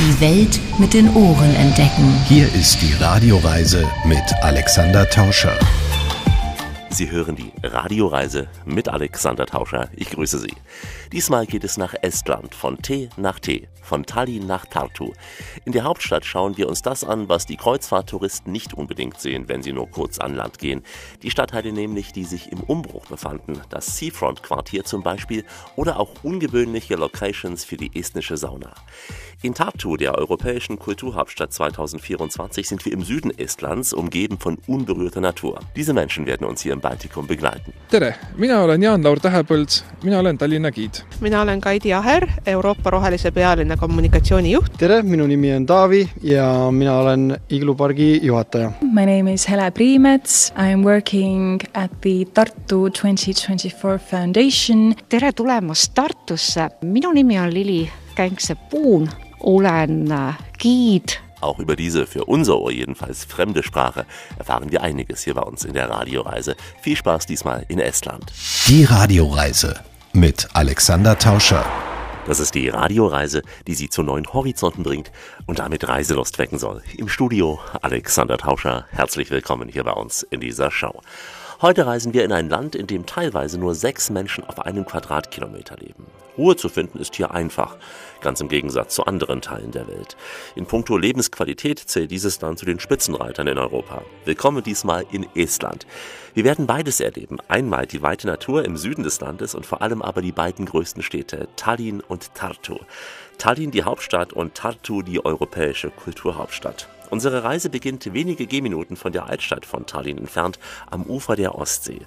Die Welt mit den Ohren entdecken. Hier ist die Radioreise mit Alexander Tauscher. Sie hören die Radioreise mit Alexander Tauscher. Ich grüße Sie. Diesmal geht es nach Estland, von T nach T, von Tallinn nach Tartu. In der Hauptstadt schauen wir uns das an, was die Kreuzfahrttouristen nicht unbedingt sehen, wenn sie nur kurz an Land gehen. Die Stadtteile nämlich, die sich im Umbruch befanden, das Seafront-Quartier zum Beispiel oder auch ungewöhnliche Locations für die estnische Sauna. In Tartu, der europäischen Kulturhauptstadt 2024, sind wir im Süden Estlands, umgeben von unberührter Natur. Diese Menschen werden uns hier im Baltikum begleiten. tere, mina olen Jaan-Laur Tähepõld, mina olen Tallinna giid. mina olen Kaidi Aher, Euroopa Rohelise Pealinna kommunikatsioonijuht. tere, minu nimi on Taavi ja mina olen Iglu pargi juhataja. My name is Hele Priimets, I am working at the Tartu 2024 Foundation. tere tulemast Tartusse, minu nimi on Lili Äh, giid Auch über diese für unser Ohr jedenfalls fremde Sprache erfahren wir einiges hier bei uns in der Radioreise. Viel Spaß diesmal in Estland. Die Radioreise mit Alexander Tauscher. Das ist die Radioreise, die Sie zu neuen Horizonten bringt und damit Reiselust wecken soll. Im Studio Alexander Tauscher. Herzlich willkommen hier bei uns in dieser Show. Heute reisen wir in ein Land, in dem teilweise nur sechs Menschen auf einem Quadratkilometer leben. Ruhe zu finden ist hier einfach, ganz im Gegensatz zu anderen Teilen der Welt. In puncto Lebensqualität zählt dieses Land zu den Spitzenreitern in Europa. Willkommen diesmal in Estland. Wir werden beides erleben. Einmal die weite Natur im Süden des Landes und vor allem aber die beiden größten Städte, Tallinn und Tartu. Tallinn die Hauptstadt und Tartu die europäische Kulturhauptstadt. Unsere Reise beginnt wenige Gehminuten von der Altstadt von Tallinn entfernt, am Ufer der Ostsee.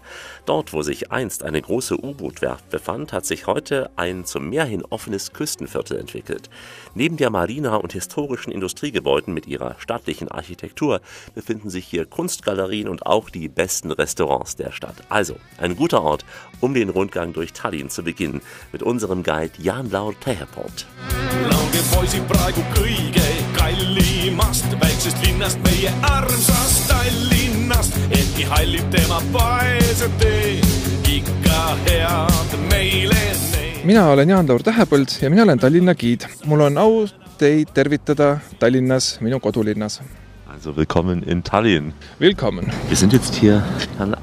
Dort, wo sich einst eine große U-Bootwerft befand, hat sich heute ein zum Meer hin offenes Küstenviertel entwickelt. Neben der Marina und historischen Industriegebäuden mit ihrer stattlichen Architektur befinden sich hier Kunstgalerien und auch die besten Restaurants der Stadt. Also ein guter Ort, um den Rundgang durch Tallinn zu beginnen, mit unserem Guide Jan-Laur Teheport. Kallimast väiksest linnast meie armsast Tallinnast, ehkki hallib tema paese tee, ikka head meile need. mina olen Jaan-Laur Tähepõld ja mina olen Tallinna giid. mul on au teid tervitada Tallinnas, minu kodulinnas. Also willkommen in Tallinn. Willkommen. Wir sind jetzt hier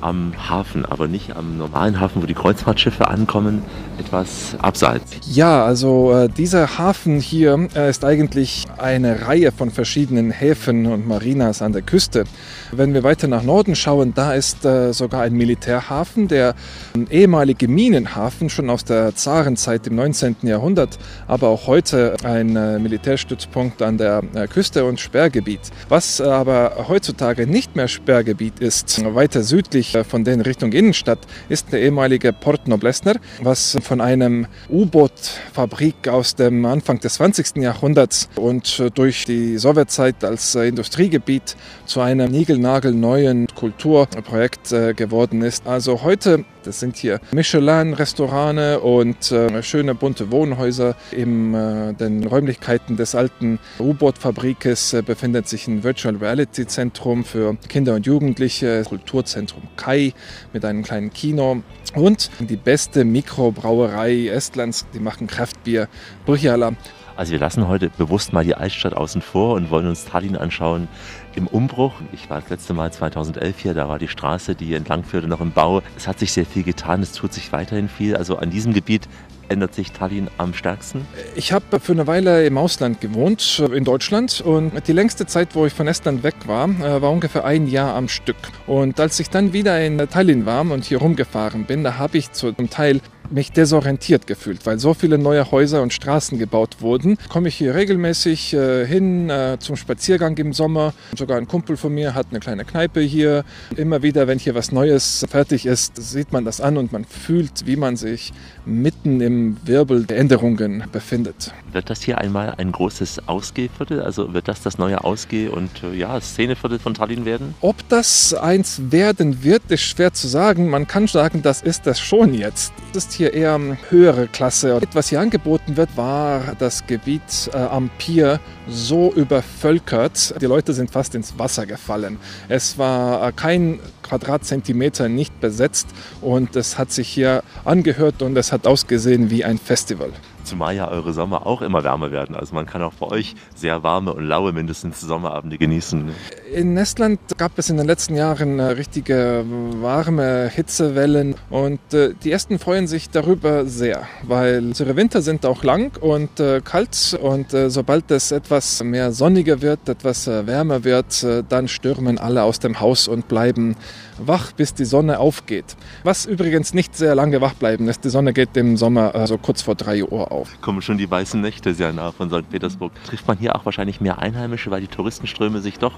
am Hafen, aber nicht am normalen Hafen, wo die Kreuzfahrtschiffe ankommen, etwas abseits. Ja, also äh, dieser Hafen hier äh, ist eigentlich eine Reihe von verschiedenen Häfen und Marinas an der Küste. Wenn wir weiter nach Norden schauen, da ist äh, sogar ein Militärhafen, der ein ehemalige Minenhafen schon aus der Zarenzeit im 19. Jahrhundert, aber auch heute ein äh, Militärstützpunkt an der äh, Küste und Sperrgebiet. Was äh, aber heutzutage nicht mehr Sperrgebiet ist, weiter südlich äh, von den Richtung Innenstadt, ist der ehemalige Port Noblesner, was von einem U-Boot-Fabrik aus dem Anfang des 20. Jahrhunderts und äh, durch die Sowjetzeit als äh, Industriegebiet zu einem niegelnagelneuen Kulturprojekt äh, geworden ist. Also heute, das sind hier Michelin-Restaurante und äh, schöne bunte Wohnhäuser. In äh, den Räumlichkeiten des alten U-Boot-Fabrikes befindet sich ein Virtual Reality Zentrum für Kinder und Jugendliche, Kulturzentrum Kai mit einem kleinen Kino und die beste Mikrobrauerei Estlands, die machen Kraftbier, Brüchala. Also wir lassen heute bewusst mal die Altstadt außen vor und wollen uns Tallinn anschauen im Umbruch. Ich war das letzte Mal 2011 hier, da war die Straße, die entlang führte, noch im Bau. Es hat sich sehr viel getan, es tut sich weiterhin viel. Also an diesem Gebiet ändert sich Tallinn am stärksten. Ich habe für eine Weile im Ausland gewohnt, in Deutschland. Und die längste Zeit, wo ich von Estland weg war, äh, war ungefähr ein Jahr am Stück. Und als ich dann wieder in Tallinn war und hier rumgefahren bin, da habe ich zum Teil mich desorientiert gefühlt, weil so viele neue Häuser und Straßen gebaut wurden. Komme ich hier regelmäßig äh, hin äh, zum Spaziergang im Sommer. Sogar ein Kumpel von mir hat eine kleine Kneipe hier. Immer wieder, wenn hier was Neues fertig ist, sieht man das an und man fühlt, wie man sich mitten im Wirbel der Änderungen befindet. Wird das hier einmal ein großes Ausgehviertel? Also wird das das neue Ausgeh- und äh, ja, Szeneviertel von Tallinn werden? Ob das eins werden wird, ist schwer zu sagen. Man kann sagen, das ist das schon jetzt. Das ist hier eher höhere Klasse. Was hier angeboten wird, war das Gebiet äh, am Pier so übervölkert. Die Leute sind fast ins Wasser gefallen. Es war äh, kein Quadratzentimeter nicht besetzt und es hat sich hier angehört und es hat ausgesehen wie ein Festival. Zumal ja eure Sommer auch immer wärmer werden. Also man kann auch bei euch sehr warme und laue mindestens Sommerabende genießen. In Estland gab es in den letzten Jahren äh, richtige warme Hitzewellen und äh, die Esten freuen sich darüber sehr, weil unsere Winter sind auch lang und äh, kalt und sobald es etwas mehr sonniger wird, etwas wärmer wird, dann stürmen alle aus dem Haus und bleiben wach, bis die Sonne aufgeht. Was übrigens nicht sehr lange wach bleiben ist. Die Sonne geht im Sommer so kurz vor 3 Uhr auf. Kommen schon die weißen Nächte sehr nah von St. Petersburg. Trifft man hier auch wahrscheinlich mehr Einheimische, weil die Touristenströme sich doch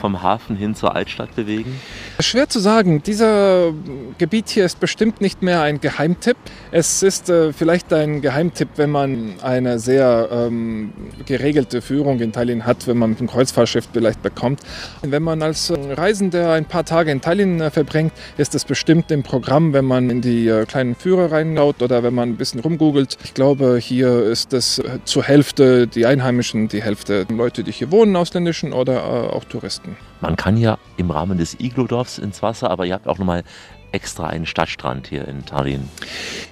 vom Hafen hin zur Altstadt bewegen? Schwer zu sagen. Dieser Gebiet hier ist bestimmt nicht mehr ein Geheimtipp. Es ist äh, vielleicht ein Geheimtipp, wenn man eine sehr ähm, geregelte Führung in Tallinn hat, wenn man mit dem Kreuzfahrtschiff vielleicht bekommt. Wenn man als äh, Reisender ein paar Tage in Tallinn äh, verbringt, ist es bestimmt im Programm, wenn man in die äh, kleinen Führer reinschaut oder wenn man ein bisschen rumgoogelt. Ich glaube, hier ist es äh, zur Hälfte die Einheimischen, die Hälfte Leute, die hier wohnen, ausländischen oder äh, auch Touristen. Man kann ja im Rahmen des Iglo-Dorfs ins Wasser, aber ihr habt auch nochmal extra einen Stadtstrand hier in Tallinn.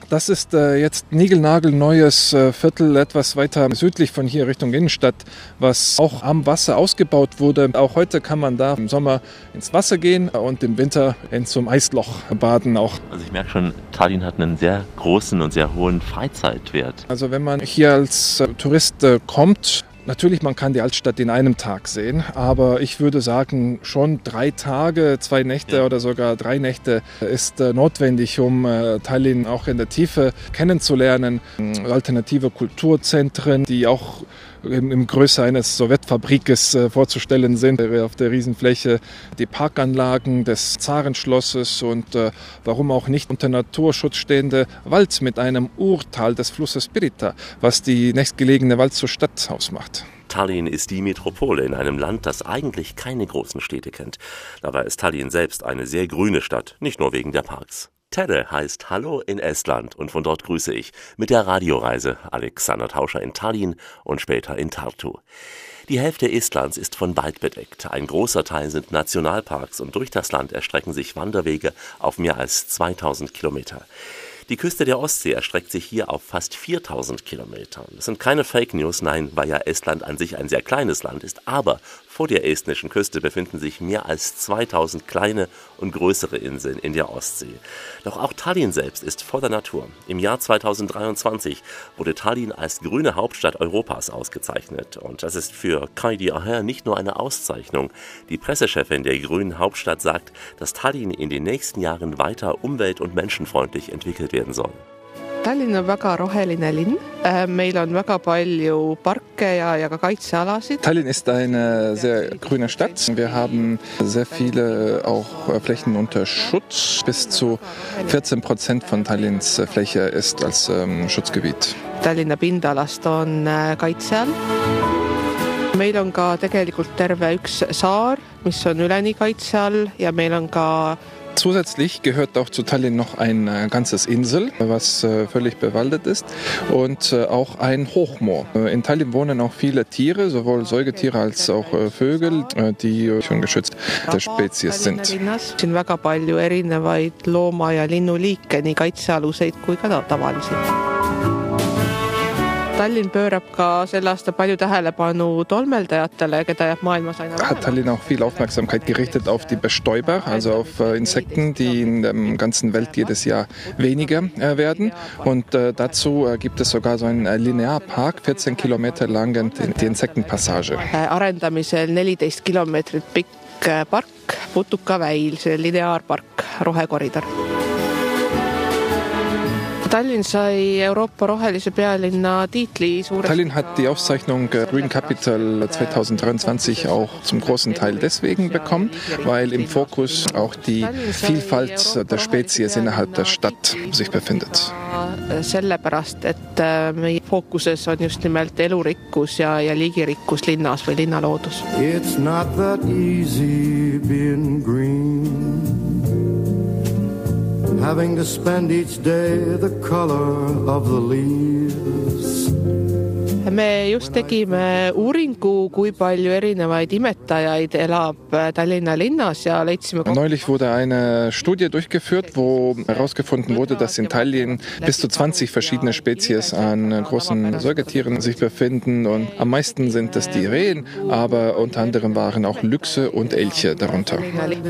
Das ist äh, jetzt niegelnagelneues äh, Viertel, etwas weiter südlich von hier Richtung Innenstadt, was auch am Wasser ausgebaut wurde. Auch heute kann man da im Sommer ins Wasser gehen und im Winter in zum Eisloch baden auch. Also ich merke schon, Tallinn hat einen sehr großen und sehr hohen Freizeitwert. Also wenn man hier als äh, Tourist äh, kommt, Natürlich, man kann die Altstadt in einem Tag sehen, aber ich würde sagen, schon drei Tage, zwei Nächte ja. oder sogar drei Nächte ist äh, notwendig, um äh, Tallinn auch in der Tiefe kennenzulernen. Alternative Kulturzentren, die auch im, im Größe eines Sowjetfabrikes äh, vorzustellen sind, auf der Riesenfläche die Parkanlagen des Zarenschlosses und äh, warum auch nicht unter Naturschutz stehende Wald mit einem Urtal des Flusses Pirita, was die nächstgelegene Wald zur Stadt ausmacht. Tallinn ist die Metropole in einem Land, das eigentlich keine großen Städte kennt. Dabei ist Tallinn selbst eine sehr grüne Stadt, nicht nur wegen der Parks. Tedde heißt Hallo in Estland und von dort grüße ich mit der Radioreise Alexander Tauscher in Tallinn und später in Tartu. Die Hälfte Estlands ist von Wald bedeckt, ein großer Teil sind Nationalparks und durch das Land erstrecken sich Wanderwege auf mehr als 2000 Kilometer. Die Küste der Ostsee erstreckt sich hier auf fast 4000 Kilometern. Das sind keine Fake News, nein, weil ja Estland an sich ein sehr kleines Land ist, aber vor der estnischen Küste befinden sich mehr als 2000 kleine und größere Inseln in der Ostsee. Doch auch Tallinn selbst ist voller Natur. Im Jahr 2023 wurde Tallinn als grüne Hauptstadt Europas ausgezeichnet. Und das ist für Kaidi Aher nicht nur eine Auszeichnung. Die Pressechefin der grünen Hauptstadt sagt, dass Tallinn in den nächsten Jahren weiter umwelt- und menschenfreundlich entwickelt werden soll. Tallinn on väga roheline linn. Äh, meil on väga palju parke ja, ja ka kaitsealasid. Tallinn ist eine sehr grüne Stadt. Wir haben sehr viele auch Flächen unter Schutz. Bis zu 14 Prozent von Tallinns Fläche ist als ähm, Schutzgebiet. Tallinna pindalast on äh, kaitse all. meil on ka tegelikult terve üks saar, mis on üleni kaitse all ja meil on ka Zusätzlich gehört auch zu Tallinn noch ein äh, ganzes Insel, was äh, völlig bewaldet ist und äh, auch ein Hochmoor. In Tallinn wohnen auch viele Tiere, sowohl Säugetiere als auch Vögel, die schon geschützt der Spezies sind. siin väga palju erinevaid looma- ja linnuliike, nii kaitsealuseid kui ka tavalisi. Tallinn pöörab ka sel aastal palju tähelepanu tolmeldajatele, keda jääb maailmas aina Hat Tallinn auch viel Aufmerksamkeit gerichtet auf die Bestäuber, also auf äh, Insekten, die in der ganzen Welt jedes Jahr weniger äh, werden. Und äh, dazu gibt es sogar so einen Linearpark, 14 Kilometer lang, die Insektenpassage. arendamisel neliteist kilomeetrit pikk park, Putukaväil, see lineaarpark, rohekoridor Tallinn sai Euroopa rohelise pealinna tiitli suuresti. Tallinn hat die Auszeichnung Green Capital 2023 auch zum großen Teil deswegen bekommen, weil im Fokus auch die Vielfalt der Spezies innerhalb der Stadt sich befindet. sellepärast, et äh, meie fookuses on just nimelt elurikkus ja, ja liigirikkus linnas või linnaloodus. It's not that easy being green having to spend each day the color of the leaves. Me just tegime uuringu, kui palju erinevaid imetajaid elab Tallinna linnas ja leidsime Neulich wurde eine Studie durchgeführt, wo herausgefunden wurde, dass in Tallinn bis zu 20 verschiedene Spezies an großen Säugetieren sich befinden und am meisten sind es die Rehen, aber unter anderem waren auch Lüchse und Elche darunter.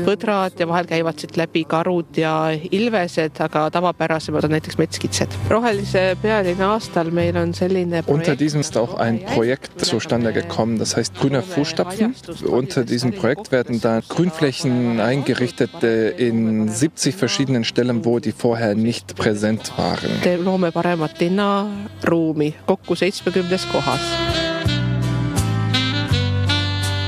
põdrad ja vahel käivad siit läbi karud ja ilvesed, aga tavapärasemad on näiteks metskitsed. rohelise pealinna aastal meil on selline Unter diesem ist auch ein Projekt zustande gekommen, das heißt Grüner Fußstapfen. Unter diesem Projekt werden da Grünflächen eingerichtet äh, in 70 verschiedenen Stellen, wo die vorher nicht präsent waren. Loome paremat linnaruumi kokku seitsmekümnes kohas.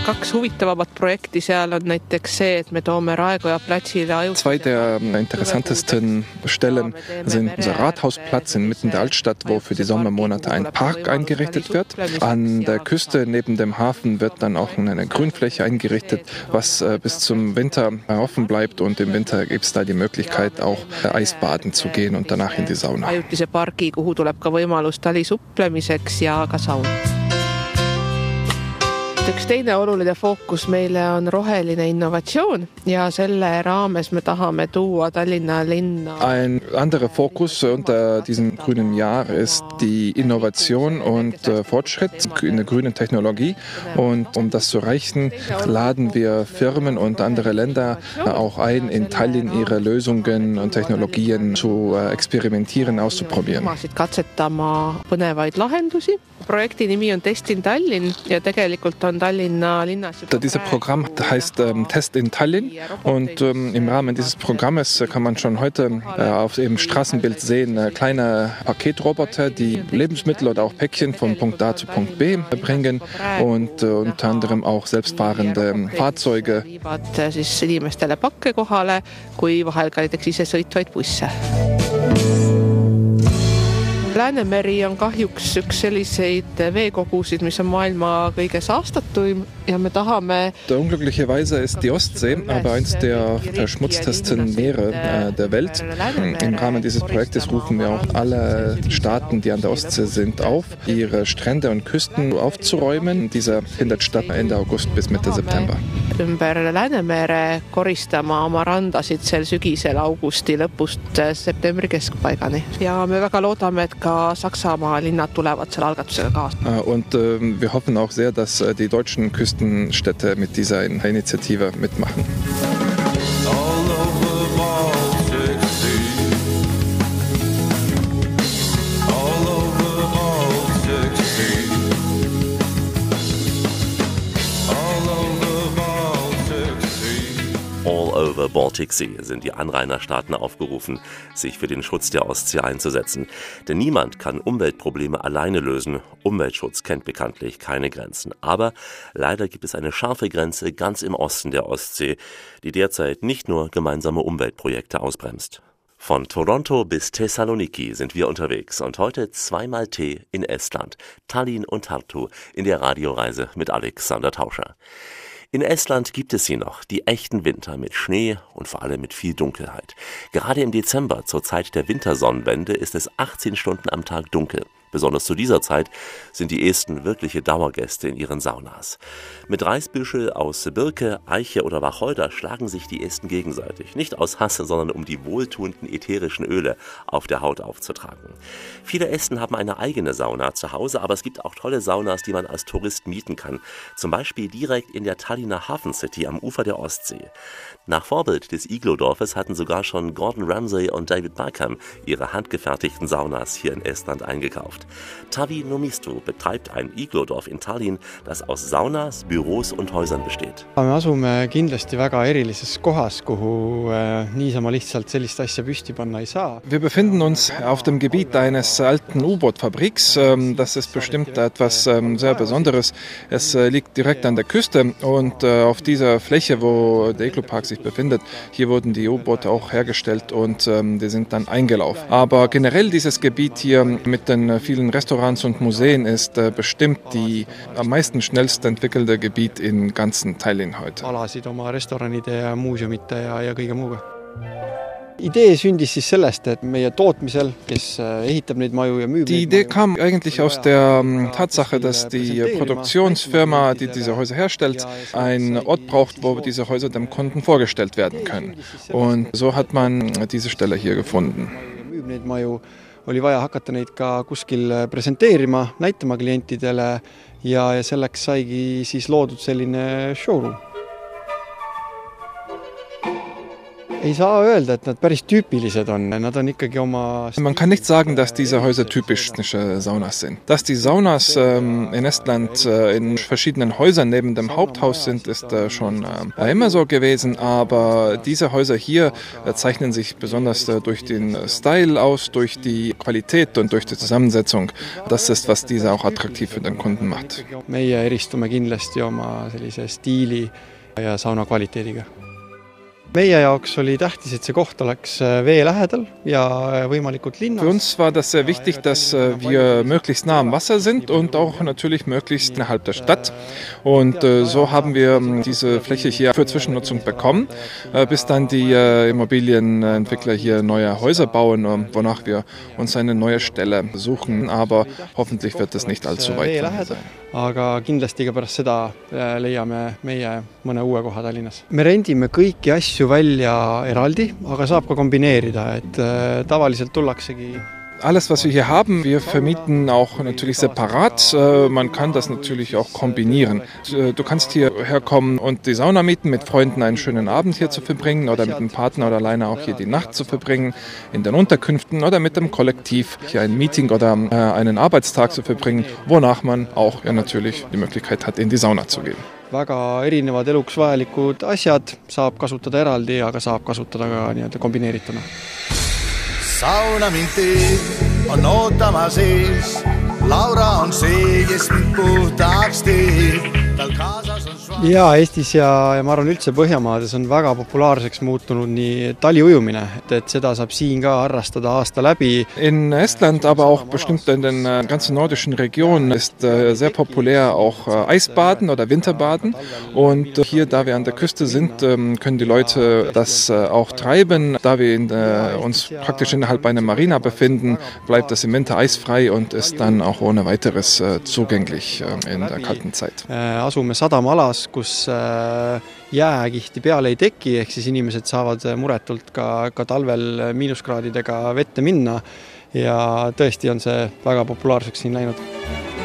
Kaks huvitavamat projekti seal on näiteks see, et me toome Raekoja platsile ajutiselt Zwei der interessantesten Stellen sind unser Rathausplatz inmitten der Altstadt, wo für die Sommermonate ein Park eingerichtet wird. An der Küste neben dem Hafen wird dann auch eine Grünfläche eingerichtet, was äh, bis zum Winter offen bleibt und im Winter gibt es da die Möglichkeit auch äh, Eisbaden zu gehen und danach in die Sauna. ajutise pargi, kuhu tuleb ka võimalus talisupplemiseks ja ka saun. Üks teine oluline fookus meile on roheline innovatsioon ja selle raames me tahame tuua Tallinna linna Ein anderer Fokus unter diesem grünen Jahr ist die Innovation und äh, Fortschritt in der grünen Technologie. Und um das zu erreichen, laden wir Firmen und andere Länder äh, auch ein, in Tallinn ihre Lösungen und Technologien zu äh, experimentieren, auszuprobieren. teemasid katsetama põnevaid lahendusi. projekti nimi on Test in Tallinn ja tegelikult on Dieses Programm heißt ähm, Test in Tallinn und ähm, im Rahmen dieses Programmes äh, kann man schon heute äh, auf dem Straßenbild sehen äh, kleine Paketroboter, die Lebensmittel oder auch Päckchen von Punkt A zu Punkt B bringen und äh, unter anderem auch selbstfahrende ähm, Fahrzeuge. äh, siis inimestele pakke kohale, kui vahel ka näiteks isesõitvaid busse. Läänemeri on kahjuks üks selliseid veekogusid, mis on maailma kõige saastatuim ja me tahame Unglücklicherweise ist die Ostsee aber eines der verschmutztesten Meere äh, der Welt. Im Rahmen dieses Projektes rufen wir auch alle Staaten, die an der Ostsee sind, auf, ihre Strände und Küsten aufzuräumen. Dieser findet statt Ende August bis Mitte September. ümber Läänemere koristama oma randasid sel sügisel augusti lõpust äh, septembri keskpaigani ja me väga loodame, et ka Saksamaa linnad tulevad selle algatusega kaasa. Äh, Und äh, wir hoffen auch sehr, dass äh, die deutschen Küstenstädte mit dieser Initiative mitmachen. Sea. All over Baltic Sea sind die Anrainerstaaten aufgerufen, sich für den Schutz der Ostsee einzusetzen. Denn niemand kann Umweltprobleme alleine lösen. Umweltschutz kennt bekanntlich keine Grenzen. Aber leider gibt es eine scharfe Grenze ganz im Osten der Ostsee, die derzeit nicht nur gemeinsame Umweltprojekte ausbremst. Von Toronto bis Thessaloniki sind wir unterwegs und heute zweimal Tee in Estland, Tallinn und Tartu in der Radioreise mit Alexander Tauscher. In Estland gibt es sie noch, die echten Winter mit Schnee und vor allem mit viel Dunkelheit. Gerade im Dezember, zur Zeit der Wintersonnenwende, ist es 18 Stunden am Tag dunkel. Besonders zu dieser Zeit sind die Esten wirkliche Dauergäste in ihren Saunas. Mit Reisbüschel aus Birke, Eiche oder Wacholder schlagen sich die Esten gegenseitig. Nicht aus Hasse, sondern um die wohltuenden ätherischen Öle auf der Haut aufzutragen. Viele Esten haben eine eigene Sauna zu Hause, aber es gibt auch tolle Saunas, die man als Tourist mieten kann. Zum Beispiel direkt in der Tallinner Hafen City am Ufer der Ostsee. Nach Vorbild des Iglo-Dorfes hatten sogar schon Gordon Ramsay und David Beckham ihre handgefertigten Saunas hier in Estland eingekauft. Tavi Nomistu betreibt ein Iglo-Dorf in Tallinn, das aus Saunas, Büros und Häusern besteht. me asume kindlasti väga erilises kohas, kuhu äh, niisama lihtsalt sellist asja püsti panna ei saa. Wir befinden uns auf dem Gebiet eines alten U-Boot-Fabriks. Ähm, Das ist bestimmt etwas ähm, sehr Besonderes. Es äh, liegt direkt an der Küste und äh, auf dieser Fläche, wo der Iglo-Park sich befindet, hier wurden die U-Boote auch hergestellt und ähm, die sind dann eingelaufen. Aber generell dieses Gebiet hier mit den vielen Restaurants und Museen ist äh, bestimmt die am meisten schnellst entwickelte Gebiet in ganzen Tallinn heute. Die Idee kam eigentlich aus der ähm, Tatsache, dass die Produktionsfirma, die diese Häuser herstellt, einen Ort braucht, wo diese Häuser dem Kunden vorgestellt werden können. Und so hat man diese Stelle hier gefunden. Oli vaja hakata neid ka kuskil presenteerima, näitama klientidele ja, ja selleks saigi siis loodud selline showroom. Ei saa öelda, et nad päris tüüpilised on, nad on ikkagi oma Man kann nicht sagen, dass diese Häuser typische Saunas sind. Dass die Saunas ähm, in Estland äh, in verschiedenen Häusern neben dem Haupthaus sind, ist äh, schon äh, immer so gewesen. Aber diese Häuser hier äh, zeichnen sich besonders äh, durch den Style aus, durch die Qualität und durch die Zusammensetzung. Das ist, was diese auch attraktiv für den Kunden macht. meie eristume kindlasti oma sellise stiili ja sauna kvaliteediga. Für uns war das sehr wichtig, dass äh, wir möglichst nah am Wasser sind und auch natürlich möglichst innerhalb der Stadt. Und äh, so haben wir ähm, diese Fläche hier für Zwischennutzung bekommen, äh, bis dann die Immobilienentwickler hier neue Häuser bauen, äh, wonach wir uns eine neue Stelle suchen. Aber hoffentlich wird es nicht allzu weit sein., aga kindlasti ka pärast seda leiame meie mõne uue koha Tallinnas. me rendime kõiki asju välja eraldi, aga saab ka kombineerida, et äh, tavaliselt tullaksegi Alles, was wir hier haben, wir vermieten auch natürlich separat. Äh, Man kann das natürlich auch kombinieren. Äh, Du kannst hierher kommen und die Sauna mieten, mit Freunden einen schönen Abend hier zu verbringen oder mit einem Partner oder alleine auch hier die Nacht zu verbringen in den Unterkünften oder mit dem Kollektiv hier ein Meeting oder einen Arbeitstag zu verbringen, wonach man auch ja natürlich die Möglichkeit hat, in die Sauna zu gehen. Väga erinevad eluks vajalikud asjad saab kasutada eraldi, aga saab kasutada ka nii-öelda kombineerituna. sauna mind teeb, on ootamas ees. Laura on see, kes mind puhtaks teeb, ja Eestis ja, ja ma arvan üldse Põhjamaades on väga populaarseks muutunud nii taliujumine, et, seda saab siin ka harrastada aasta läbi. In Estland, aber auch bestimmt in den äh, ganzen nordischen Regionen ist äh, sehr populär auch äh, Eisbaden oder Winterbaden. Und hier, da wir an der Küste sind, ähm, können die Leute das auch treiben. Da wir in, uns praktisch innerhalb einer Marina befinden, bleibt das im Winter eisfrei und ist dann auch ohne weiteres zugänglich äh, in der kalten Zeit. Asume sadamaalas, kus äh, jääkihti peale ei teki, ehk siis inimesed saavad äh, muretult ka, ka talvel äh, miinuskraadidega vette minna ja tõesti on see väga populaarseks siin läinud.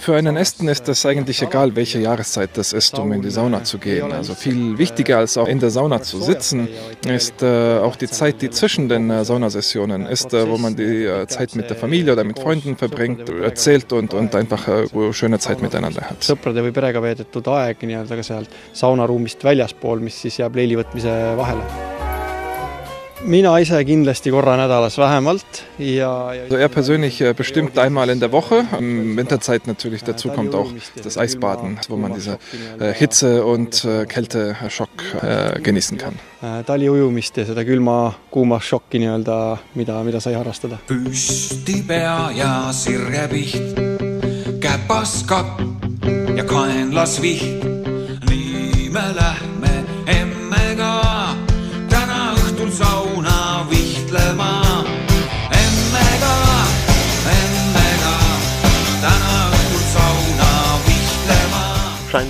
Für einen Esten ist es eigentlich egal, welche Jahreszeit das ist, um in die Sauna zu gehen. Also viel wichtiger als auch in der Sauna zu sitzen, ist äh, auch die Zeit, die zwischen den äh, Saunasessionen ist, äh, wo man die Zeit mit der Familie oder mit Freunden verbringt, erzählt und, und einfach schöne Zeit miteinander hat. sõprade või perega veedetud aeg nii-öelda ka sealt saunaruumist väljaspool, mis siis jääb leili võtmise vahele. Mina ise kindlasti korra nädalas vähemalt ja, ja Also er persönlich äh, bestimmt einmal in der Woche. Im Winterzeit natürlich dazu kommt auch das Eisbaden, wo man diese äh, Hitze- und äh, Kälteschock genießen kann. taliujumist ja seda külma-kuuma šokki nii-öelda, mida, mida sai harrastada. püsti pea ja sirjepiht, käpas kapp ja kaenlas viht.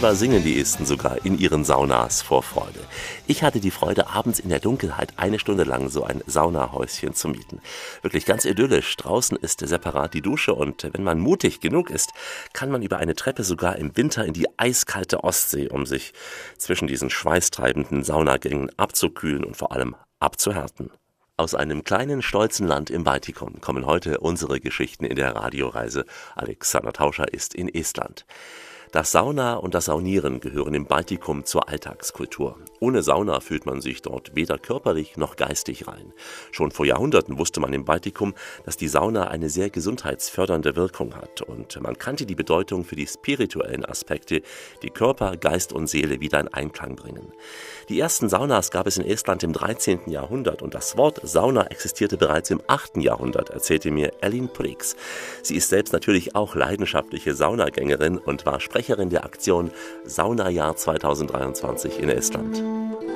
Scheinbar singen die Esten sogar in ihren Saunas vor Freude. Ich hatte die Freude, abends in der Dunkelheit eine Stunde lang so ein Saunahäuschen zu mieten. Wirklich ganz idyllisch. Draußen ist separat die Dusche und wenn man mutig genug ist, kann man über eine Treppe sogar im Winter in die eiskalte Ostsee, um sich zwischen diesen schweißtreibenden Saunagängen abzukühlen und vor allem abzuhärten. Aus einem kleinen, stolzen Land im Baltikum kommen heute unsere Geschichten in der Radioreise. Alexander Tauscher ist in Estland. Das Sauna und das Saunieren gehören im Baltikum zur Alltagskultur. Ohne Sauna fühlt man sich dort weder körperlich noch geistig rein. Schon vor Jahrhunderten wusste man im Baltikum, dass die Sauna eine sehr gesundheitsfördernde Wirkung hat und man kannte die Bedeutung für die spirituellen Aspekte, die Körper, Geist und Seele wieder in Einklang bringen. Die ersten Saunas gab es in Estland im 13. Jahrhundert und das Wort Sauna existierte bereits im 8. Jahrhundert, erzählte mir Ellen Prix. Sie ist selbst natürlich auch leidenschaftliche Saunagängerin und war Sprecherin Sprecherin der Aktion Saunajahr 2023 in Estland. Thank you.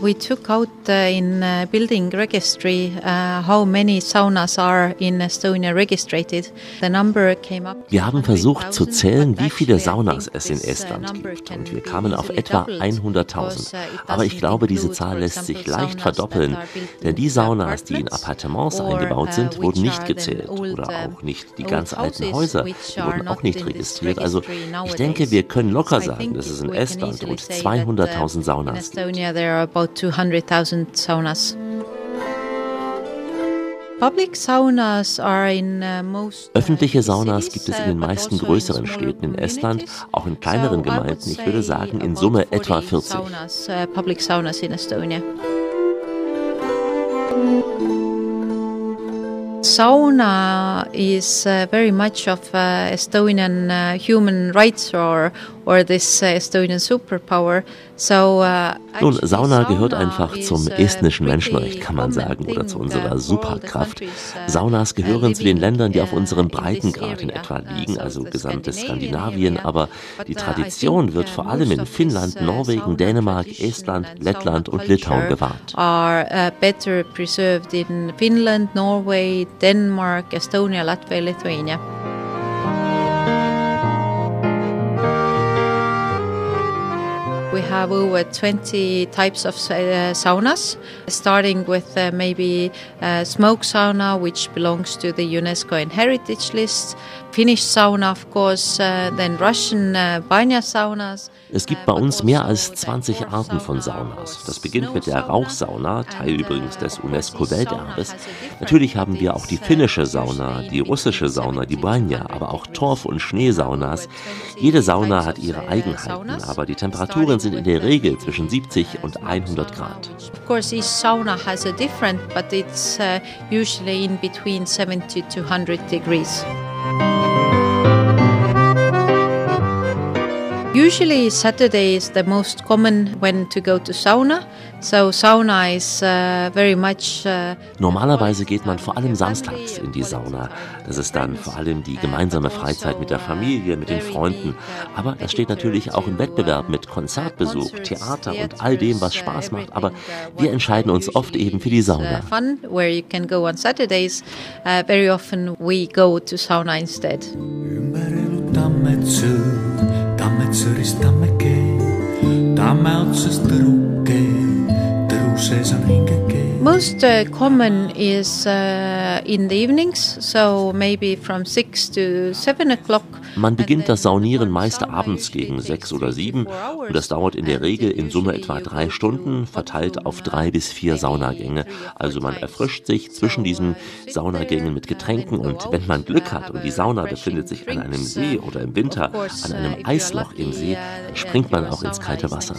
We took out uh, in uh, building registry uh, how many saunas are in Estonia registered. The number came up. Wir haben versucht zu zählen, wie viele Saunas es in Estland gibt und wir kamen auf etwa 100.000. Aber ich glaube, diese Zahl lässt sich leicht verdoppeln, denn die Saunas, die in Appartements eingebaut sind, wurden nicht gezählt oder auch nicht die ganz alten Häuser, die wurden auch nicht registriert. Also ich denke, wir können locker sagen, dass es in Estland rund 200.000 Saunas gibt. 200,000 saunas. Uh, Öffentliche Saunas gibt es in den meisten also größeren Städten in Estland, auch in kleineren Gemeinden. Ich würde sagen, in Summe etwa 40. Public saunas in Estonia. Sauna is uh, very much of uh, Estonian uh, human rights or or this uh, Estonian superpower. Uh, Nun, Sauna gehört einfach zum uh, estnischen Menschenrecht, kann man sagen, oder zu unserer Superkraft. Saunas gehören zu den Ländern, die auf unserem Breitengrad in etwa liegen, also gesamtes Skandinavien, aber die Tradition wird vor allem in Finnland, Norwegen, Dänemark, Estland, Lettland und Litauen bewahrt. Are better preserved in Finland, Norway, Denmark, Estonia, Latvia, Lithuania. We have over 20 types of uh, saunas, starting with uh, maybe uh, smoke sauna, which belongs to the UNESCO Heritage List, Finnish sauna, of course, uh, then Russian uh, banya saunas. Es gibt bei uns mehr als 20 Arten von Saunas. Das beginnt mit der Rauchsauna, Teil übrigens des UNESCO-Welterbes. Natürlich haben wir auch die finnische Sauna, die russische Sauna, die Banya, aber auch Torf- und Schneesaunas. Jede Sauna hat ihre Eigenheiten, aber die Temperaturen sind in der Regel zwischen 70 und 100 Grad. Of course, each sauna has a different, but it's uh, usually in between 70 to 100 degrees. Usually Saturday is the most common when to go to sauna. So sauna is uh, very much. Uh, Normalerweise geht man vor allem samstags in die Sauna. Das ist dann vor allem die gemeinsame Freizeit mit der Familie, mit den Freunden. Aber das steht natürlich auch im Wettbewerb mit Konzertbesuch, Theater und all dem, was Spaß macht. Aber wir entscheiden uns oft eben für die Sauna. Fun, where you can go on Saturdays. Uh, very often we go to sauna instead. Tammetsõrist tammekee, tamme otsast tõrukee, Most uh, common is uh, in the evenings, so maybe from six to seven o'clock. Man beginnt das Saunieren meist abends gegen sechs oder sieben und das dauert in der Regel in Summe etwa drei Stunden, verteilt auf drei bis vier Saunagänge. Also man erfrischt sich zwischen diesen Saunagängen mit Getränken und wenn man Glück hat und die Sauna befindet sich an einem See oder im Winter an einem Eisloch im See, dann springt man auch ins kalte Wasser.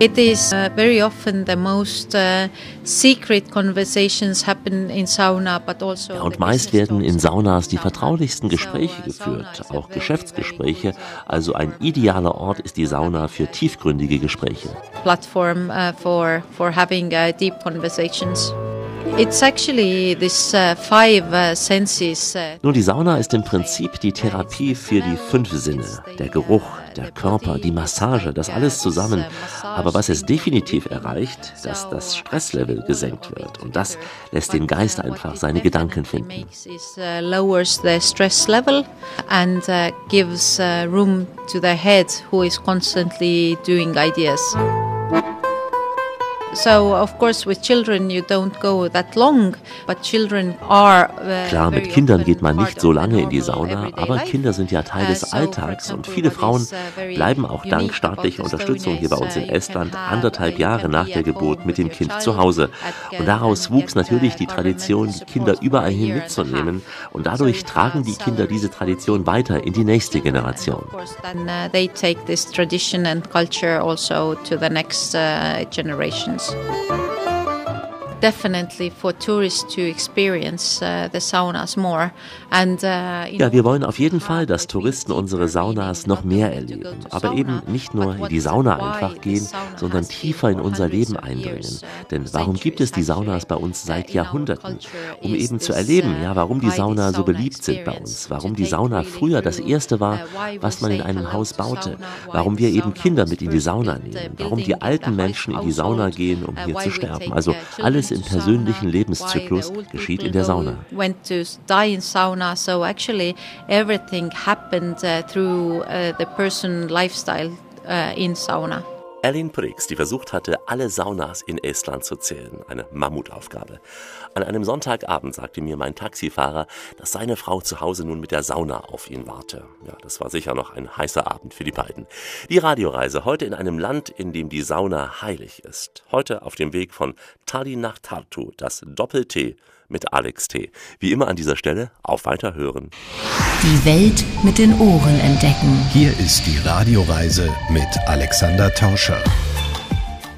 It is uh, very often the most uh, secret conversations happen in sauna, but also. Ja, und meist werden in Saunas die vertraulichsten Gespräche geführt, auch Geschäftsgespräche. Also ein idealer Ort ist die Sauna für tiefgründige Gespräche. Platform uh, for for having uh, deep conversations. It's actually this uh, five uh, senses. Nun, die Sauna ist im Prinzip die Therapie für die fünf Sinne. Der Geruch, der Körper, die Massage, das alles zusammen. Aber was es definitiv erreicht, dass das Stresslevel gesenkt wird. Und das lässt den Geist einfach seine Gedanken finden. lowers the stress level and gives room to the head who is constantly doing ideas. Klar, mit Kindern geht man nicht so lange in die Sauna, aber Kinder sind ja Teil uh, des Alltags und viele Frauen uh, bleiben auch dank staatlicher Unterstützung hier bei uns in Estland anderthalb Jahre nach der Geburt mit dem Kind zu Hause. Und daraus wuchs natürlich die Tradition, die Kinder überall hin mitzunehmen und dadurch tragen die Kinder diese Tradition weiter in die nächste Generation. They take this tradition and culture also to the next Christmas. Definitely for tourists to experience uh, the saunas more. And, uh, ja, wir wollen auf jeden Fall, dass Touristen unsere Saunas noch mehr erleben. Aber eben nicht nur in die Sauna einfach gehen, sondern tiefer in unser Leben eindringen. Denn warum gibt es die Saunas bei uns seit Jahrhunderten? Um eben zu erleben, ja, warum die Sauna so beliebt sind bei uns, warum die Sauna früher das erste war, was man in einem Haus baute, warum wir eben Kinder mit in die Sauna nehmen, warum die alten Menschen in die Sauna gehen, um hier zu sterben. Also alles im persönlichen Lebenszyklus geschieht in der Sauna. So actually everything happened through the person lifestyle in sauna. Aline Briggs, die versucht hatte, alle Saunas in Estland zu zählen. Eine Mammutaufgabe. An einem Sonntagabend sagte mir mein Taxifahrer, dass seine Frau zu Hause nun mit der Sauna auf ihn warte. Ja, das war sicher noch ein heißer Abend für die beiden. Die Radioreise heute in einem Land, in dem die Sauna heilig ist. Heute auf dem Weg von Tallinn nach Tartu, das Doppel-T mit Alex T. Wie immer an dieser Stelle auf Weiterhören. Die Welt mit den Ohren entdecken. Hier ist die Radioreise mit Alexander Tauscher.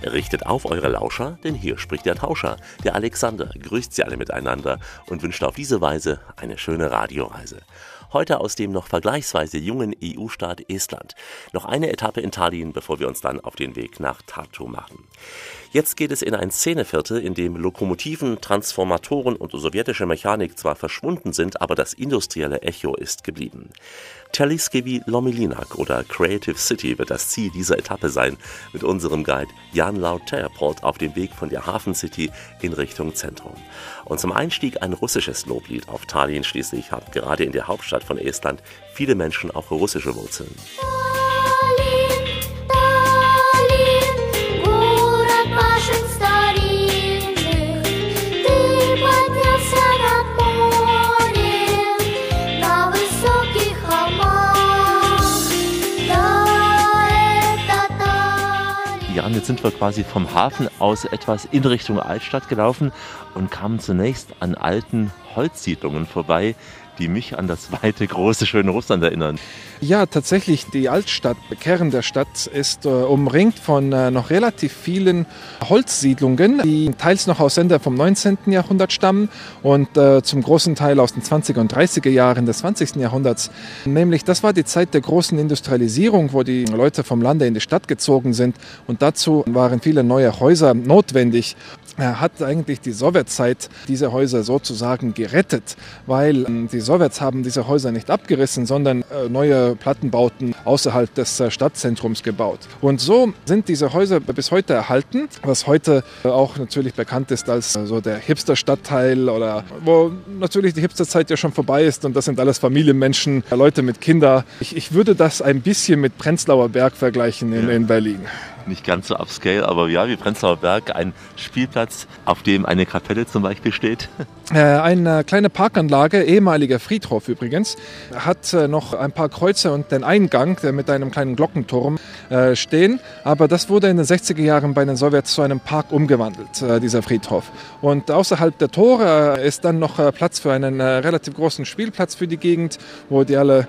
Richtet auf eure Lauscher, denn hier spricht der Tauscher. Der Alexander grüßt sie alle miteinander und wünscht auf diese Weise eine schöne Radioreise. Heute aus dem noch vergleichsweise jungen EU-Staat Estland. Noch eine Etappe in Tallinn, bevor wir uns dann auf den Weg nach Tartu machen. Jetzt geht es in ein Szeneviertel, in dem Lokomotiven, Transformatoren und sowjetische Mechanik zwar verschwunden sind, aber das industrielle Echo ist geblieben. Telliskivi Lomilinak oder Creative City wird das Ziel dieser Etappe sein, mit unserem Guide Jan Lauterpold auf dem Weg von der Hafen City in Richtung Zentrum. Und zum Einstieg ein russisches Loblied auf Tallinn schließlich hat gerade in der Hauptstadt von Estland viele Menschen auch russische Wurzeln. Jan, jetzt sind wir quasi vom Hafen aus etwas in Richtung Altstadt gelaufen und kamen zunächst an alten Holzsiedlungen vorbei, die mich an das weite, große, schöne Russland erinnern. Ja, tatsächlich, die Altstadt, Kern der Stadt, ist äh, umringt von äh, noch relativ vielen Holzsiedlungen, die teils noch aus Ende vom 19. Jahrhundert stammen und äh, zum großen Teil aus den 20er und 30er Jahren des 20. Jahrhunderts. Nämlich, das war die Zeit der großen Industrialisierung, wo die Leute vom Lande in die Stadt gezogen sind und dazu waren viele neue Häuser notwendig hat eigentlich die Sowjetzeit diese Häuser sozusagen gerettet, weil ähm, die Sowjets haben diese Häuser nicht abgerissen, sondern äh, neue Plattenbauten außerhalb des äh, Stadtzentrums gebaut. Und so sind diese Häuser bis heute erhalten, was heute äh, auch natürlich bekannt ist als so der Hipster-Stadtteil oder wo natürlich die Hipsterzeit ja schon vorbei ist und das sind alles Familienmenschen, Leute mit Kindern. Ich, ich würde das ein bisschen mit Prenzlauer Berg vergleichen in, in Berlin nicht ganz so upscale, aber ja, wie Prenzlauer Berg, ein Spielplatz, auf dem eine Kapelle zum Beispiel steht. Äh, eine kleine Parkanlage, ehemaliger Friedhof übrigens, hat äh, noch ein paar Kreuze und den Eingang mit einem kleinen Glockenturm äh, stehen. Aber das wurde in den 60er Jahren bei den Sowjets zu einem Park umgewandelt, dieser Friedhof. Und außerhalb der Tore ist dann noch Platz für einen relativ großen Spielplatz für die Gegend, wo die alle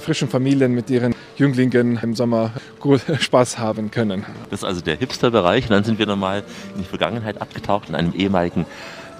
frischen Familien mit ihren Jünglingen im Sommer Spaß haben können. Das ist also der Hipster-Bereich. Und dann sind wir nochmal in die Vergangenheit abgetaucht in einem ehemaligen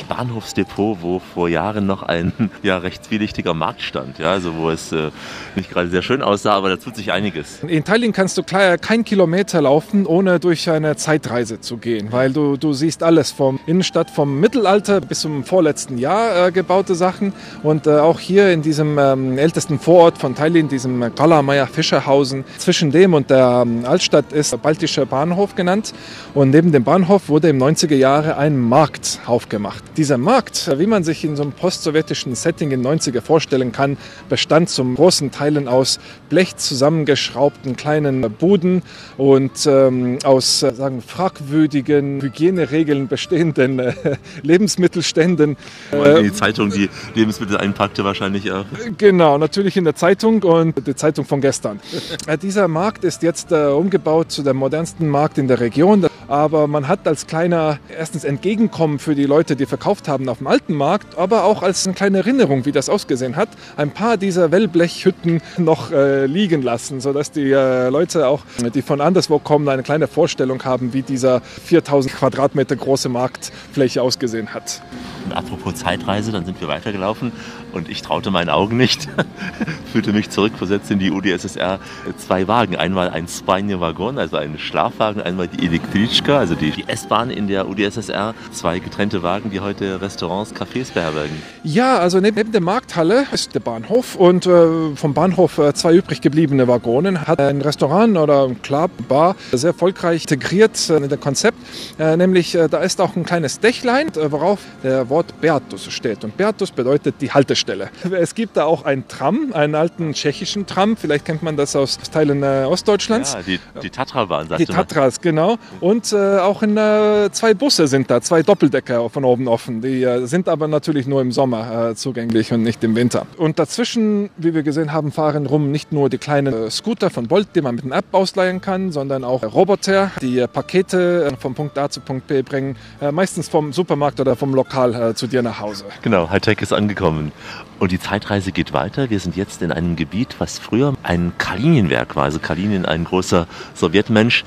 Bahnhofsdepot, wo vor Jahren noch ein ja, recht zwielichtiger Markt stand. Ja, also wo es äh, nicht gerade sehr schön aussah, aber da tut sich einiges. In Tallinn kannst du klar, kein Kilometer laufen, ohne durch eine Zeitreise zu gehen, weil du, du siehst alles vom Innenstadt, vom Mittelalter bis zum vorletzten Jahr äh, gebaute Sachen. Und äh, auch hier in diesem ähm, ältesten Vorort von Tallinn, diesem Kallameier Fischerhausen, zwischen dem und der ähm, Altstadt ist Baltischer Bahnhof genannt. Und neben dem Bahnhof wurde im 90er Jahre ein Markt aufgemacht. Dieser Markt, wie man sich in so einem postsowjetischen Setting in 90er vorstellen kann, bestand zum großen Teilen aus Blech zusammengeschraubten kleinen Buden und ähm, aus äh, sagen, fragwürdigen Hygieneregeln bestehenden äh, Lebensmittelständen. Äh, die Zeitung, die Lebensmittel einpackte wahrscheinlich auch. Genau, natürlich in der Zeitung und die Zeitung von gestern. Äh, dieser Markt ist jetzt äh, umgebaut zu dem modernsten Markt in der Region. Aber man hat als kleiner, erstens Entgegenkommen für die Leute, die verkauft haben auf dem alten Markt, aber auch als eine kleine Erinnerung, wie das ausgesehen hat, ein paar dieser Wellblechhütten noch äh, liegen lassen, sodass die äh, Leute auch, die von anderswo kommen, eine kleine Vorstellung haben, wie dieser 4000 Quadratmeter große Marktfläche ausgesehen hat. Apropos Zeitreise, dann sind wir weitergelaufen und ich traute meinen Augen nicht. Fühlte mich zurückversetzt in die UdSSR. Zwei Wagen, einmal ein Spajne-Waggon, also ein Schlafwagen, einmal die Elektritschka, also die, die S-Bahn in der UdSSR. Zwei getrennte Wagen, die heute Restaurants, Cafés beherbergen. Ja, also neben, neben der Markthalle ist der Bahnhof und äh, vom Bahnhof äh, zwei übrig gebliebene Waggonen hat ein Restaurant oder ein Club, Bar sehr erfolgreich integriert äh, in das Konzept. Äh, nämlich äh, da ist auch ein kleines Dächlein, äh, worauf der Wort Beatus steht. Und Beatus bedeutet die Haltestelle. Es gibt da auch ein Tram, einen alten tschechischen Tram. Vielleicht kennt man das aus Teilen äh, Ostdeutschlands. Ja, die, die Tatra-Bahn, sagte Die Tatras, genau. Und äh, auch in äh, zwei Busse sind da, zwei Doppeldecker von oben offen. Die äh, sind aber natürlich nur im Sommer äh, zugänglich und nicht im Winter. Und dazwischen, wie wir gesehen haben, fahren rum nicht nur die kleinen äh, Scooter von Bolt, die man mit einer App ausleihen kann, sondern auch Roboter, die Pakete vom Punkt A zu Punkt B bringen, meistens vom Supermarkt oder vom Lokal zu dir nach Hause. Genau, Hightech ist angekommen. Und die Zeitreise geht weiter. Wir sind jetzt in einem Gebiet, was früher ein Kalinenwerk war. Also Kalinin, ein großer Sowjetmensch.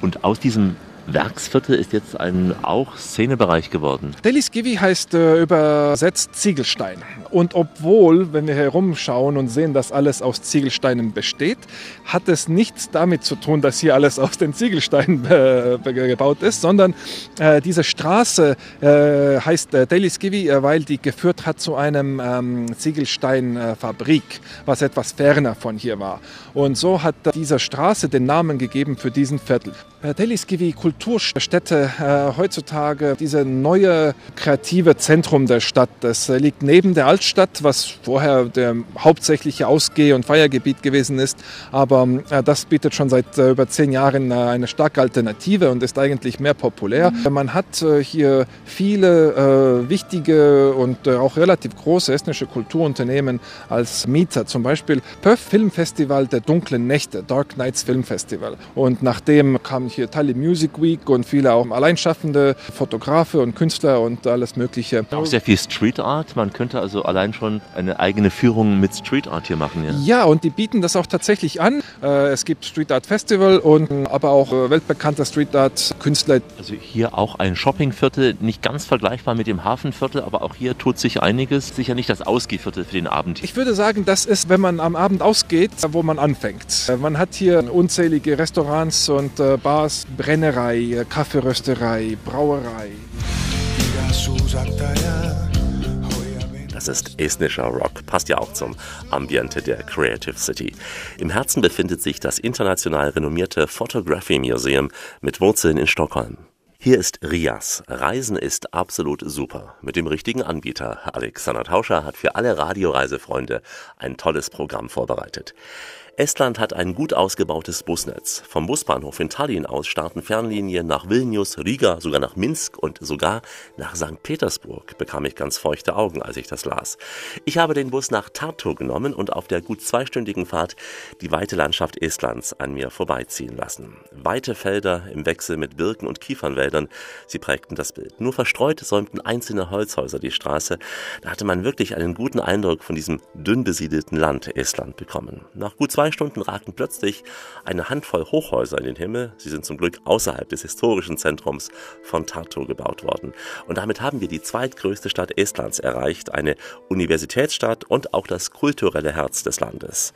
Und aus diesem Werksviertel ist jetzt ein auch Szenebereich geworden. Deliskivi heißt äh, übersetzt Ziegelstein. Und obwohl, wenn wir herumschauen und sehen, dass alles aus Ziegelsteinen besteht, hat es nichts damit zu tun, dass hier alles aus den Ziegelsteinen äh, gebaut ist, sondern äh, diese Straße äh, heißt äh, Deliskivi, äh, weil die geführt hat zu einem ähm, Ziegelsteinfabrik, was etwas ferner von hier war. Und so hat dieser Straße den Namen gegeben für diesen Viertel. Deliskivi Kulturstätte äh, heutzutage, diese neue kreative Zentrum der Stadt. Das äh, liegt neben der Altstadt, was vorher der hauptsächliche Ausgeh- und Feiergebiet gewesen ist. Aber äh, das bietet schon seit äh, über zehn Jahren eine starke Alternative und ist eigentlich mehr populär. Man hat hier viele wichtige und auch relativ große estnische Kulturunternehmen als Mieter. Zum Beispiel Pöff Filmfestival der dunklen Nächte, Dark Nights Film Festival. Und nachdem kam hier Tallinn Music Week und viele auch Alleinschaffende, Fotografe und Künstler und alles Mögliche. Auch sehr viel Street Art. Man könnte also allein schon eine eigene Führung mit Street Art hier machen. Ja. Ja, und die bieten das auch tatsächlich an. Äh, Es gibt Street Art Festival und äh, aber auch äh, weltbekannte Street Art Künstler. Also hier auch ein Shoppingviertel, nicht ganz vergleichbar mit dem Hafenviertel, aber auch hier tut sich einiges. Sicher nicht das Ausgehviertel für den Abend. Ich würde sagen, das ist, wenn man am Abend ausgeht, wo man anfängt. Man hat hier unzählige Restaurants und äh, Bars, Brennerei, Kaffeerösterei, Brauerei. Das ist estnischer Rock, passt ja auch zum Ambiente der Creative City. Im Herzen befindet sich das international renommierte Photography Museum mit Wurzeln in Stockholm. Hier ist Rias. Reisen ist absolut super. Mit dem richtigen Anbieter. Alexander Tauscher hat für alle Radioreisefreunde ein tolles Programm vorbereitet. Estland hat ein gut ausgebautes Busnetz. Vom Busbahnhof in Tallinn aus starten Fernlinien nach Vilnius, Riga, sogar nach Minsk und sogar nach St. Petersburg. Bekam ich ganz feuchte Augen, als ich das las. Ich habe den Bus nach Tartu genommen und auf der gut zweistündigen Fahrt die weite Landschaft Estlands an mir vorbeiziehen lassen. Weite Felder im Wechsel mit Birken und Kiefernwäldern, sie prägten das Bild. Nur verstreut säumten einzelne Holzhäuser die Straße. Da hatte man wirklich einen guten Eindruck von diesem dünn besiedelten Land Estland bekommen. Nach gut zwei Stunden ragten plötzlich eine Handvoll Hochhäuser in den Himmel. Sie sind zum Glück außerhalb des historischen Zentrums von Tartu gebaut worden. Und damit haben wir die zweitgrößte Stadt Estlands erreicht, eine Universitätsstadt und auch das kulturelle Herz des Landes.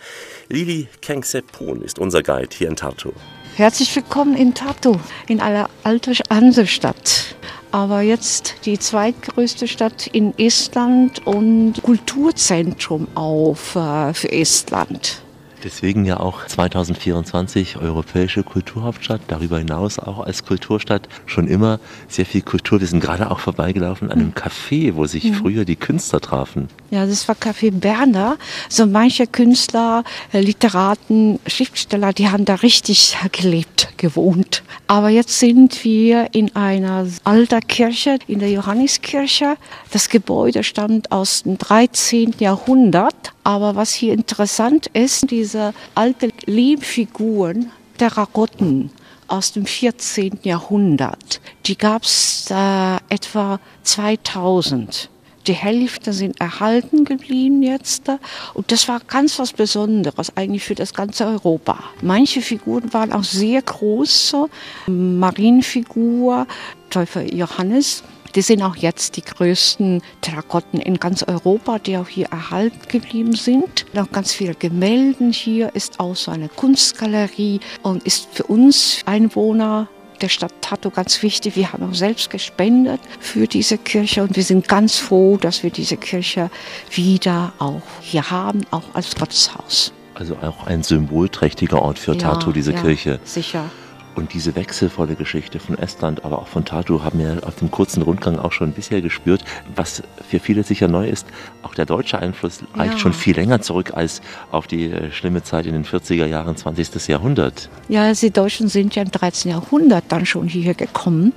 Lili Kengsepun ist unser Guide hier in Tartu. Herzlich willkommen in Tartu, in einer alten Hansestadt. Aber jetzt die zweitgrößte Stadt in Estland und Kulturzentrum auf äh, für Estland. Deswegen ja auch 2024 europäische Kulturhauptstadt, darüber hinaus auch als Kulturstadt schon immer sehr viel Kultur. Wir sind gerade auch vorbeigelaufen an einem Café, wo sich Mhm. früher die Künstler trafen. Ja, das war Café Berner. So manche Künstler, äh, Literaten, Schriftsteller, die haben da richtig gelebt, gewohnt. Aber jetzt sind wir in einer alten Kirche, in der Johanniskirche. Das Gebäude stammt aus dem 13. Jahrhundert. Aber was hier interessant ist, diese alten Lehmfiguren, Terrakotten aus dem 14. Jahrhundert. Die gab es äh, etwa 2000. Die Hälfte sind erhalten geblieben jetzt. Und das war ganz was Besonderes eigentlich für das ganze Europa. Manche Figuren waren auch sehr große. Marienfigur, Täufer Johannes. Die sind auch jetzt die größten Terrakotten in ganz Europa, die auch hier erhalten geblieben sind. Noch ganz viele Gemälden hier, ist auch so eine Kunstgalerie und ist für uns Einwohner der Stadt Tartu ganz wichtig. Wir haben auch selbst gespendet für diese Kirche und wir sind ganz froh, dass wir diese Kirche wieder auch hier haben, auch als Gotteshaus. Also auch ein symbolträchtiger Ort für ja, Tartu, diese ja, Kirche. Sicher. Und diese wechselvolle Geschichte von Estland, aber auch von Tartu haben wir auf dem kurzen Rundgang auch schon bisher gespürt. Was für viele sicher neu ist, auch der deutsche Einfluss reicht Ja. schon viel länger zurück als auf die äh, schlimme Zeit in den 40er Jahren 20. Jahrhundert. Ja, die Deutschen sind ja im 13. Jahrhundert dann schon hierher gekommen.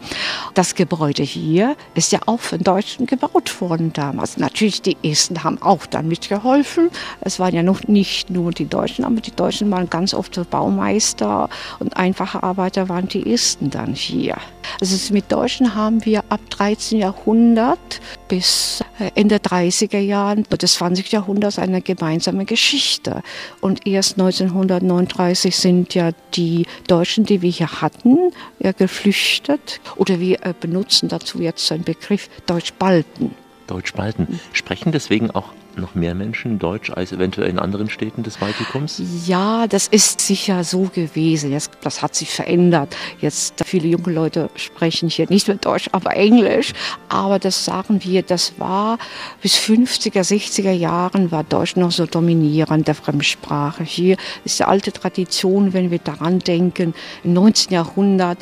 Das Gebäude hier ist ja auch von Deutschen gebaut worden damals. Natürlich, die Esten haben auch dann mitgeholfen. Es waren ja noch nicht nur die Deutschen, aber die Deutschen waren ganz oft Baumeister und einfache Arbeiter waren die Esten dann hier. Also mit Deutschen haben wir ab 13. Jahrhundert bis äh, Ende 30er Jahren des 20. Jahrhunderts eine gemeinsame Geschichte. Und erst 1939 sind ja die Deutschen, die wir hier hatten, geflüchtet. Oder wir äh, benutzen dazu jetzt einen Begriff Deutschbalten. Deutsch spalten. Sprechen deswegen auch noch mehr Menschen Deutsch als eventuell in anderen Städten des Baltikums? Ja, das ist sicher so gewesen. Jetzt, das hat sich verändert. Jetzt viele junge Leute sprechen hier nicht mehr Deutsch, aber Englisch. Aber das sagen wir, das war bis 50er, 60er Jahren war Deutsch noch so dominierend der Fremdsprache. Hier ist die alte Tradition, wenn wir daran denken, im 19. Jahrhundert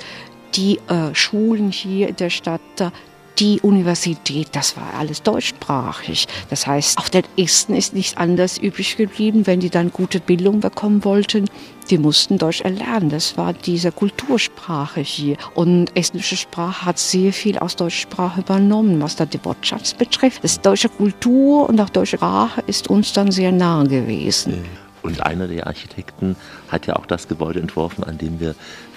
die äh, Schulen hier in der Stadt, die Universität, das war alles deutschsprachig. Das heißt, auch den Esten ist nicht anders übrig geblieben, wenn die dann gute Bildung bekommen wollten. Die mussten Deutsch erlernen. Das war diese Kultursprache hier. Und estnische Sprache hat sehr viel aus deutscher Sprache übernommen, was da die Wortschatz betrifft. Das deutsche Kultur und auch deutsche Sprache ist uns dann sehr nahe gewesen. Und einer der Architekten hat ja auch das Gebäude entworfen, an dem wir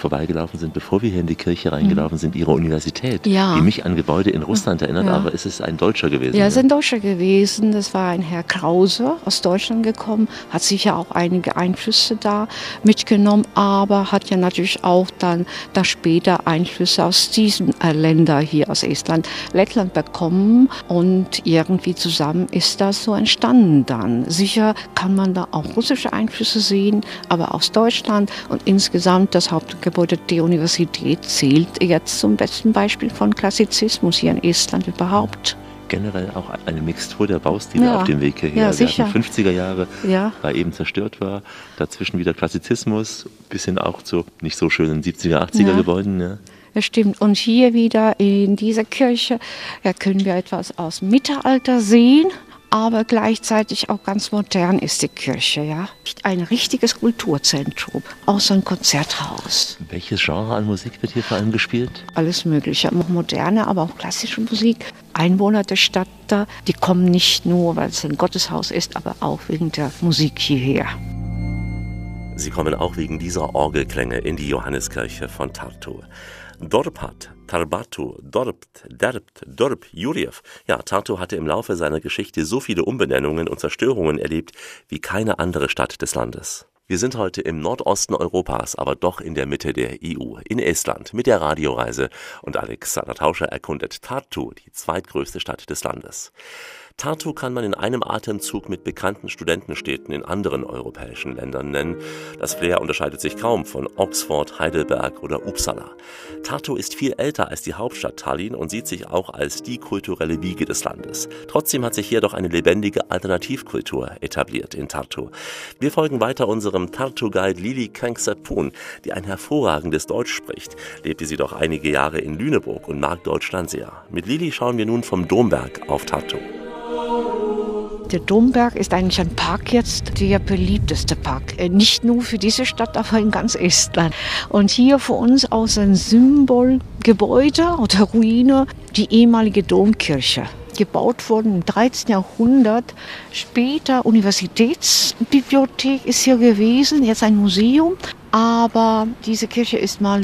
vorbeigelaufen sind, bevor wir hier in die Kirche reingelaufen sind, ihre Universität, Mhm. Ja. die mich an Gebäude in Russland erinnert, Ja. aber es ist ein Deutscher gewesen. Ja, es ist ein Deutscher gewesen. Das war ein Herr Krause aus Deutschland gekommen, hat sicher auch einige Einflüsse da mitgenommen, aber hat ja natürlich auch dann da später Einflüsse aus diesen äh, Ländern hier aus Estland, Lettland bekommen und irgendwie zusammen ist das so entstanden dann. Sicher kann man da auch russische Einflüsse sehen, aber aus Deutschland und insgesamt das Hauptgebäude der Universität zählt jetzt zum besten Beispiel von Klassizismus hier in Estland überhaupt. Generell auch eine Mixtur der Baustile Ja. auf dem Weg hierher. Ja, wir sicher. hatten 50er Jahre, Ja. weil eben zerstört war, dazwischen wieder Klassizismus, bis hin auch zu nicht so schönen 70er, 80er Ja. Gebäuden. Ja. Das stimmt. Und hier wieder in dieser Kirche ja, können wir etwas aus dem Mittelalter sehen, aber gleichzeitig auch ganz modern ist die Kirche. Ja? Ein richtiges Kulturzentrum, auch so ein Konzerthaus. Welches Genre an Musik wird hier vor allem gespielt? Alles Mögliche, auch moderne, aber auch klassische Musik. Einwohner der Stadt, da, die kommen nicht nur, weil es ein Gotteshaus ist, aber auch wegen der Musik hierher. Sie kommen auch wegen dieser Orgelklänge in die Johanneskirche von Tartu. Dorpat, Tarbatu, Dorpt, Derbt, Dorp, Jurjew. Ja, Tartu hatte im Laufe seiner Geschichte so viele Umbenennungen und Zerstörungen erlebt wie keine andere Stadt des Landes. Wir sind heute im Nordosten Europas, aber doch in der Mitte der EU, in Estland, mit der Radioreise. Und Alexander Tauscher erkundet Tartu, die zweitgrößte Stadt des Landes. Tartu kann man in einem Atemzug mit bekannten Studentenstädten in anderen europäischen Ländern nennen. Das Flair unterscheidet sich kaum von Oxford, Heidelberg oder Uppsala. Tartu ist viel älter als die Hauptstadt Tallinn und sieht sich auch als die kulturelle Wiege des Landes. Trotzdem hat sich hier doch eine lebendige Alternativkultur etabliert in Tartu. Wir folgen weiter unserem Tartu-Guide Lili Kangsapun, die ein hervorragendes Deutsch spricht. Lebte sie doch einige Jahre in Lüneburg und mag Deutschland sehr. Mit Lili schauen wir nun vom Domberg auf Tartu. Der Domberg ist eigentlich ein Park jetzt, der beliebteste Park. Äh, Nicht nur für diese Stadt, aber in ganz Estland. Und hier für uns auch ein Symbolgebäude oder Ruine, die ehemalige Domkirche. Gebaut worden im 13. Jahrhundert. Später Universitätsbibliothek ist hier gewesen, jetzt ein Museum. Aber diese Kirche ist mal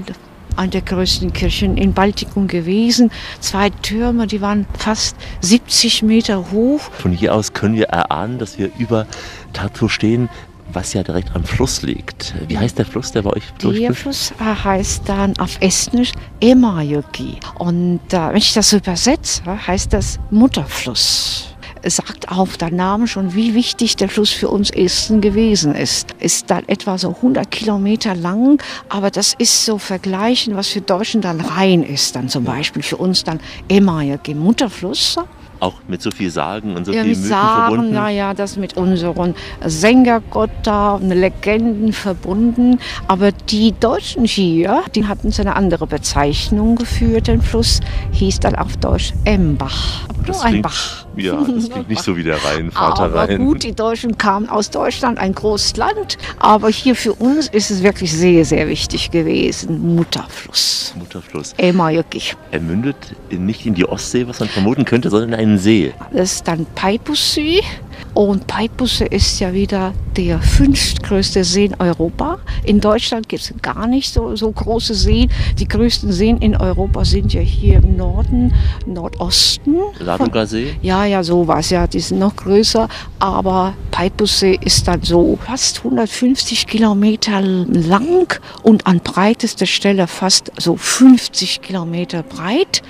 eine der größten Kirchen in Baltikum gewesen. Zwei Türme, die waren fast 70 Meter hoch. Von hier aus können wir erahnen, dass wir über Tartu stehen was ja direkt am Fluss liegt. Wie heißt der Fluss, der bei euch durchfließt? Der Fluss heißt dann auf Estnisch Emajoki. Und äh, wenn ich das so übersetze, heißt das Mutterfluss. Es sagt auch der Name schon, wie wichtig der Fluss für uns Esten gewesen ist. Ist dann etwa so 100 Kilometer lang, aber das ist so vergleichen, was für Deutschen dann Rhein ist. Dann zum Beispiel für uns dann Emajoki, Mutterfluss auch mit so viel Sagen und so ja, viel Mythen Sagen, verbunden. Ja, ja, das mit unseren Sängergötter und Legenden verbunden. Aber die Deutschen hier, die hatten so eine andere Bezeichnung für den Fluss, hieß dann auf Deutsch Embach. Das Nur ein Bach. Ja, das klingt nicht so wie der Rhein, Vater aber Rhein. gut, die Deutschen kamen aus Deutschland, ein großes Land. Aber hier für uns ist es wirklich sehr, sehr wichtig gewesen. Mutterfluss. Mutterfluss. Emajökig. Er mündet nicht in die Ostsee, was man vermuten könnte, sondern in einen See. Das ist dann Peipussee. Und Peipusse ist ja wieder der fünftgrößte See in Europa. In Deutschland gibt es gar nicht so, so große Seen. Die größten Seen in Europa sind ja hier im Norden, Nordosten. Ladoga-See? Ja, ja, sowas. Ja, die sind noch größer. Aber Peipusse ist dann so fast 150 Kilometer lang und an breitester Stelle fast so 50 Kilometer breit.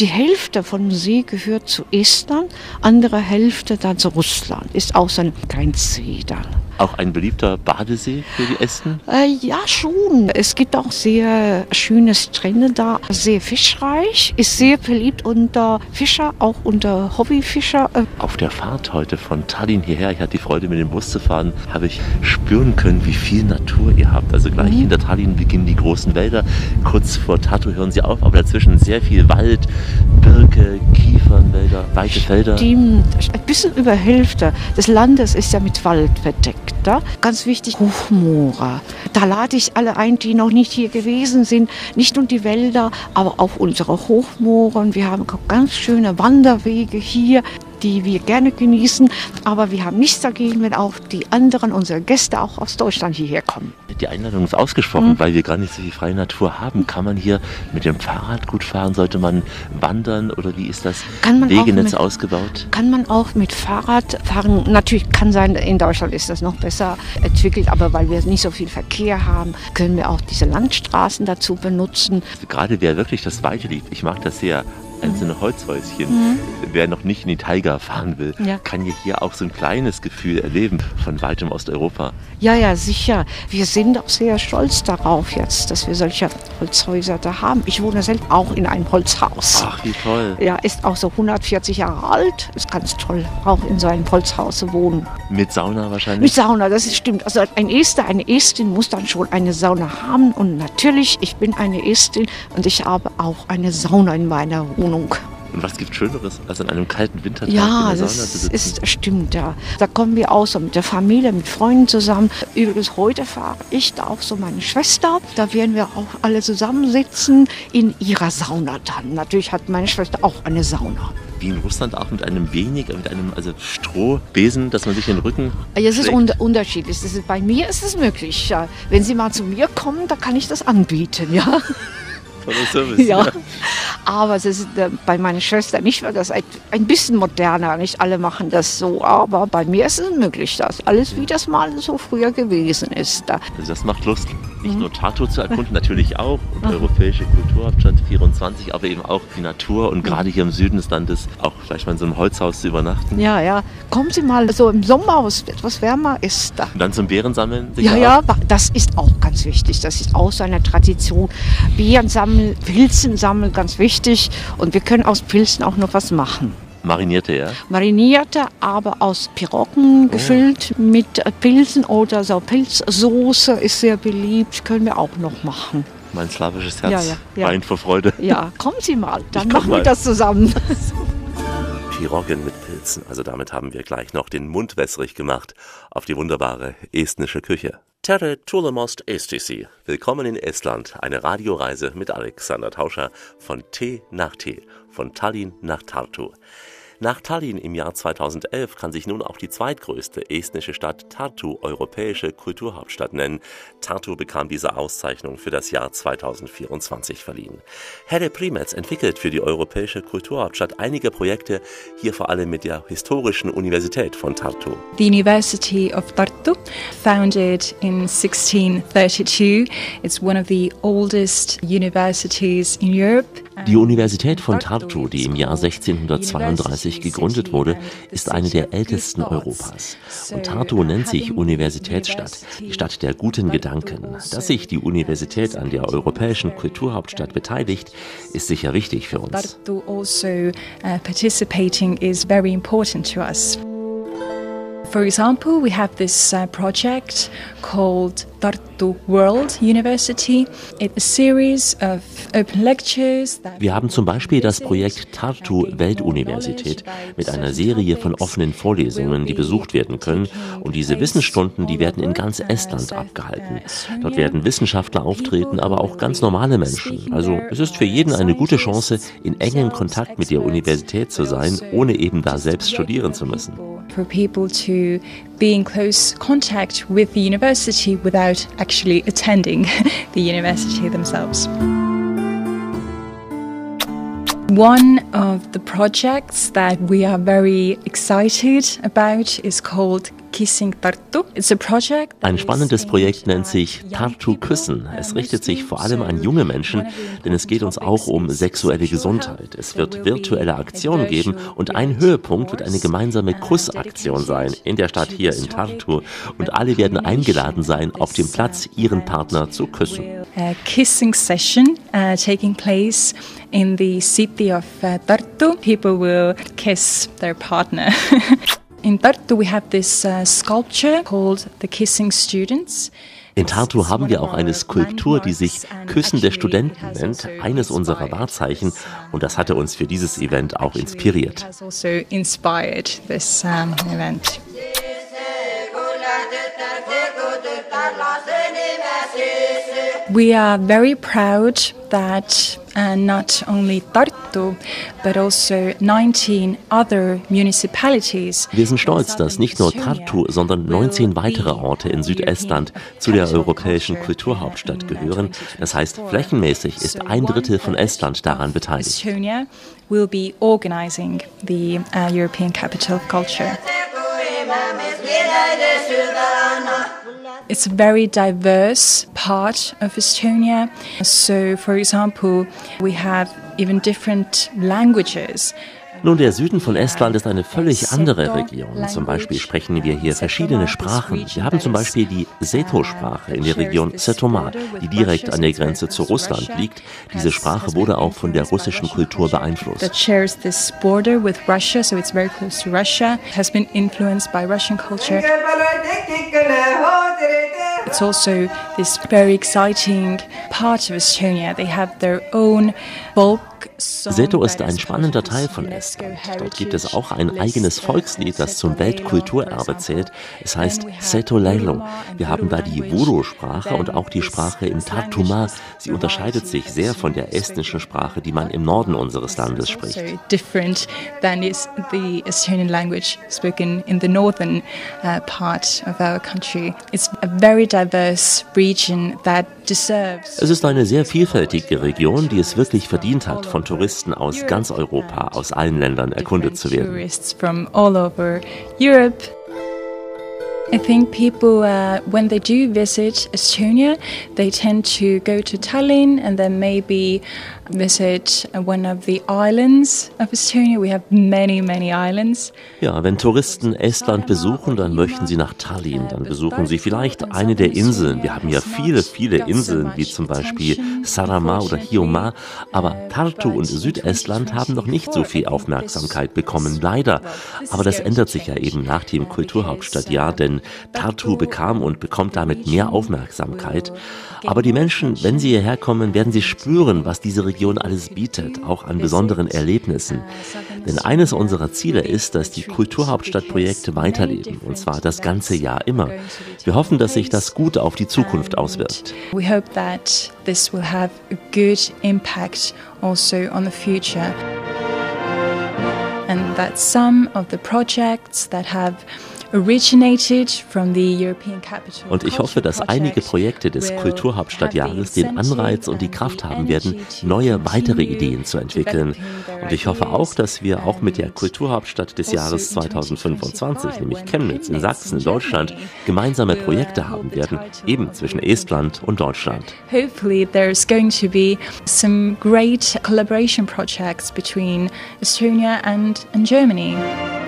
Die Hälfte vom See gehört zu Estland, andere Hälfte dann zu Russland. Ist auch so ein See dann. Auch ein beliebter Badesee für die Esten? Äh, ja, schon. Es gibt auch sehr schöne Strände da, sehr fischreich, ist sehr beliebt unter Fischer, auch unter Hobbyfischer. Äh, Auf der Fahrt heute von Tallinn hierher, ich hatte die Freude, mit dem Bus zu fahren, habe ich spüren können, wie viel Natur ihr habt. Also gleich mhm. hinter Tallinn beginnen die großen Wälder. Kurz vor Tartu hören sie auf, aber dazwischen sehr viel Wald, Birke, Kiefernwälder, weite Felder. Stimmt. Ein bisschen über Hälfte des Landes ist ja mit Wald verdeckt. Da. Ganz wichtig, Hochmoore. Da lade ich alle ein, die noch nicht hier gewesen sind. Nicht nur die Wälder, aber auch unsere Hochmoore. Wir haben ganz schöne Wanderwege hier die wir gerne genießen. Aber wir haben nichts dagegen, wenn auch die anderen, unsere Gäste auch aus Deutschland hierher kommen. Die Einladung ist ausgesprochen, mhm. weil wir gar nicht so viel freie Natur haben. Kann man hier mit dem Fahrrad gut fahren? Sollte man wandern oder wie ist das Wegenetz mit, ausgebaut? Kann man auch mit Fahrrad fahren? Natürlich kann sein, in Deutschland ist das noch besser entwickelt, aber weil wir nicht so viel Verkehr haben, können wir auch diese Landstraßen dazu benutzen. Gerade wer wirklich das Weite liebt, ich mag das sehr, einzelne Holzhäuschen. Mhm. Wer noch nicht in die Taiga fahren will, ja. kann hier auch so ein kleines Gefühl erleben von weitem Osteuropa. Ja, ja, sicher. Wir sind auch sehr stolz darauf jetzt, dass wir solche Holzhäuser da haben. Ich wohne selbst auch in einem Holzhaus. Ach, wie toll. Ja, ist auch so 140 Jahre alt. Ist ganz toll, auch in so einem Holzhaus zu wohnen. Mit Sauna wahrscheinlich? Mit Sauna, das ist, stimmt. Also ein Ester, eine Estin muss dann schon eine Sauna haben. Und natürlich, ich bin eine Estin und ich habe auch eine Sauna in meiner Wohnung. Wohnung. Und was gibt Schöneres, als an einem kalten Wintertag ja, das stimmt, ja. Da kommen wir auch so mit der Familie, mit Freunden zusammen. Übrigens, heute fahre ich da auch so meine Schwester. Da werden wir auch alle zusammensitzen in ihrer Sauna dann. Natürlich hat meine Schwester auch eine Sauna wie in Russland auch mit einem wenig, mit einem also Strohbesen, dass man sich den Rücken. Ja, es ist un unterschiedlich. Ist, bei mir ist es möglich. Ja. Wenn Sie mal zu mir kommen, da kann ich das anbieten, ja. Toller Service. ja. Aber es ist äh, bei meiner Schwester nicht mehr das ein, ein bisschen moderner. Nicht alle machen das so, aber bei mir ist es möglich, dass alles wie das mal so früher gewesen ist. Also das macht Lust, nicht mhm. nur Tartu zu erkunden, natürlich auch und mhm. europäische Kulturhauptstadt 24, aber eben auch die Natur und mhm. gerade hier im Süden des Landes auch vielleicht mal in so einem Holzhaus zu übernachten. Ja, ja. Kommen Sie mal so im Sommer, wo es etwas wärmer ist. Da. Und dann zum Bärensammeln? Ja, ja, das ist auch ganz wichtig. Das ist auch so eine Tradition. Beeren sammeln, Pilzen sammeln, ganz wichtig. Und wir können aus Pilzen auch noch was machen. Marinierte, ja? Marinierte, aber aus Pirocken oh. gefüllt mit Pilzen oder so Pilzsoße ist sehr beliebt, können wir auch noch machen. Mein slawisches Herz ja, ja, ja. weint vor Freude. Ja, kommen Sie mal, dann machen mal. wir das zusammen. Piroggen mit Pilzen, also damit haben wir gleich noch den Mund wässrig gemacht auf die wunderbare estnische Küche. Terre Tulemost Estisi. Willkommen in Estland. Eine Radioreise mit Alexander Tauscher von T nach T, von Tallinn nach Tartu. Nach Tallinn im Jahr 2011 kann sich nun auch die zweitgrößte estnische Stadt Tartu europäische Kulturhauptstadt nennen. Tartu bekam diese Auszeichnung für das Jahr 2024 verliehen. Helle Primetz entwickelt für die europäische Kulturhauptstadt einige Projekte, hier vor allem mit der historischen Universität von Tartu. The University of Tartu, founded in 1632, it's one of the oldest universities in Europe. Die Universität von Tartu, die im Jahr 1632 gegründet wurde, ist eine der ältesten Europas. Und Tartu nennt sich Universitätsstadt, die Stadt der guten Gedanken. Dass sich die Universität an der europäischen Kulturhauptstadt beteiligt, ist sicher wichtig für uns. For example, we have this uh, project called Tartu World University. It's a series of open lectures Wir haben zum Beispiel das Projekt Tartu Weltuniversität mit einer Serie von offenen Vorlesungen, die besucht werden können. Und diese Wissensstunden, die werden in ganz Estland abgehalten. Dort werden Wissenschaftler auftreten, aber auch ganz normale Menschen. Also es ist für jeden eine gute Chance, in engem Kontakt mit der Universität zu sein, ohne eben da selbst studieren zu müssen. For people to be in close contact with the university without actually attending the university themselves. One of the projects that we are very excited about is called Kissing Tartu. It's a project Ein spannendes Projekt nennt sich Tartu Küssen. Es richtet sich vor allem an junge Menschen, denn es geht uns auch um sexuelle Gesundheit. Es wird virtuelle Aktionen geben und ein Höhepunkt wird eine gemeinsame Kussaktion sein in der Stadt hier in Tartu und alle werden eingeladen sein, auf dem Platz ihren Partner zu küssen. Kissing session uh, taking place in the city of uh, Tartu. People will kiss their partner. in Tartu, we have this uh, sculpture called the Kissing Students. In Tartu haben wir auch eine Skulptur, die sich Küssen der Studenten nennt, eines unserer Wahrzeichen. Und das hatte uns für dieses Event auch inspiriert. We are very proud that uh, not only Tartu, but also 19 other municipalities. Wir sind stolz, dass nicht nur Tartu, sondern 19 weitere Orte in Südestland zu der europäischen Kulturhauptstadt gehören. Das heißt, flächenmäßig ist ein Drittel von Estland daran beteiligt. Estonia will be organizing the uh, European Capital of Culture. It's a very diverse part of Estonia. So, for example, we have even different languages. Nun, der Süden von Estland ist eine völlig andere Region. Zum Beispiel sprechen wir hier verschiedene Sprachen. Wir haben zum Beispiel die Seto-Sprache in der Region Setomaa, die direkt an der Grenze zu Russland liegt. Diese Sprache wurde auch von der russischen Kultur beeinflusst. It's also this very exciting part of Estonia. They have their own folk Seto ist ein spannender Teil von Estland. Dort gibt es auch ein eigenes Volkslied, das zum Weltkulturerbe zählt. Es heißt Seto Leilo. Wir haben da die Voodoo-Sprache und auch die Sprache im Tartuma. Sie unterscheidet sich sehr von der estnischen Sprache, die man im Norden unseres Landes spricht. So different than is the Estonian language spoken in the northern uh, part of our country. It's a very diverse region that deserves. Es ist eine sehr vielfältige Region, die es wirklich verdient hat, von Touristen aus ganz Europa, aus allen Ländern erkundet zu werden. I think people, uh, when they do visit Estonia, they tend to go to Tallinn and then maybe visit one of the islands of Estonia. We have many, many islands. Ja, wenn Touristen Estland besuchen, dann möchten sie nach Tallinn. Dann besuchen sie vielleicht eine der Inseln. Wir haben ja viele, viele Inseln, wie zum Beispiel Saaremaa oder Hiiumaa. Aber Tartu und Südestland haben noch nicht so viel Aufmerksamkeit bekommen, leider. Aber das ändert sich ja eben nach dem Kulturhauptstadtjahr, denn Tartu bekam und bekommt damit mehr Aufmerksamkeit. Aber die Menschen, wenn sie hierher kommen, werden sie spüren, was diese Region alles bietet, auch an besonderen Erlebnissen. Denn eines unserer Ziele ist, dass die Kulturhauptstadtprojekte weiterleben, und zwar das ganze Jahr immer. Wir hoffen, dass sich das gut auf die Zukunft auswirkt. We hope that this will have a good impact also on the future. And that some of the projects that have und ich hoffe, dass einige Projekte des Kulturhauptstadtjahres den Anreiz und die Kraft haben werden, neue weitere Ideen zu entwickeln. Und ich hoffe auch, dass wir auch mit der Kulturhauptstadt des Jahres 2025, nämlich Chemnitz in Sachsen, Deutschland, gemeinsame Projekte haben werden, eben zwischen Estland und Deutschland. Hopefully there's going to be some great collaboration projects between Estonia and, and Germany.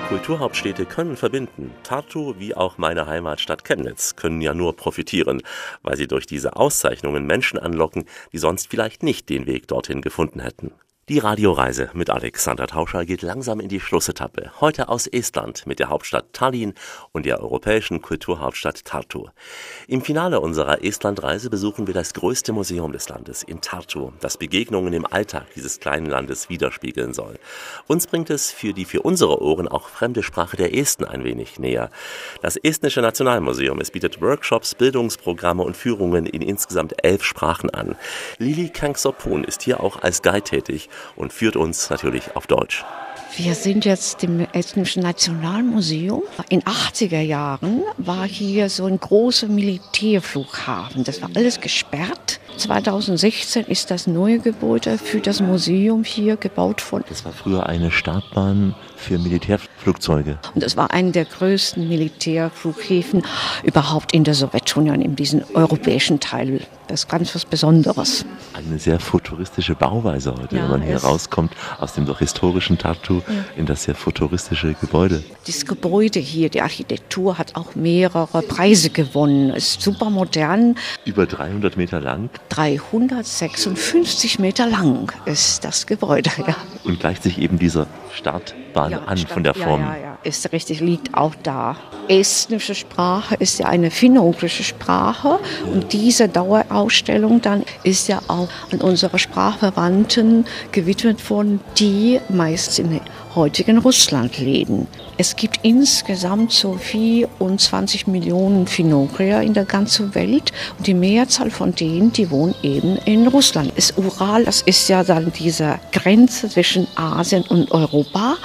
Kulturhauptstädte können verbinden. Tartu wie auch meine Heimatstadt Chemnitz können ja nur profitieren, weil sie durch diese Auszeichnungen Menschen anlocken, die sonst vielleicht nicht den Weg dorthin gefunden hätten. Die Radioreise mit Alexander Tauscher geht langsam in die Schlussetappe. Heute aus Estland mit der Hauptstadt Tallinn und der europäischen Kulturhauptstadt Tartu. Im Finale unserer Estlandreise besuchen wir das größte Museum des Landes in Tartu, das Begegnungen im Alltag dieses kleinen Landes widerspiegeln soll. Uns bringt es für die für unsere Ohren auch fremde Sprache der Esten ein wenig näher. Das Estnische Nationalmuseum, es bietet Workshops, Bildungsprogramme und Führungen in insgesamt elf Sprachen an. Lili Kangsopun ist hier auch als Guide tätig und führt uns natürlich auf Deutsch. Wir sind jetzt im Estnischen Nationalmuseum. In 80er Jahren war hier so ein großer Militärflughafen. Das war alles gesperrt. 2016 ist das neue Gebäude für das Museum hier gebaut worden. Das war früher eine Startbahn für Militärflugzeuge. Und das war einer der größten Militärflughäfen überhaupt in der Sowjetunion, in diesem europäischen Teil. Das ist ganz was Besonderes. Eine sehr futuristische Bauweise heute, ja, wenn man hier rauskommt aus dem doch historischen Tartu ja. in das sehr futuristische Gebäude. Das Gebäude hier, die Architektur hat auch mehrere Preise gewonnen. Ist super modern. Über 300 Meter lang. 356 Meter lang ist das Gebäude, ja. Und gleicht sich eben dieser Startbahn ja, an von der Form. Ja, ja, ja, ist richtig, liegt auch da. Estnische Sprache ist ja eine finno-ugrische Sprache und diese Dauerausstellung dann ist ja auch an unsere Sprachverwandten gewidmet worden, die meist in heutigen Russland leben. Es gibt insgesamt so 24 Millionen Finogrier in der ganzen Welt und die Mehrzahl von denen, die wohnen eben in Russland. Das Ural, das ist ja dann diese Grenze zwischen Asien und Europa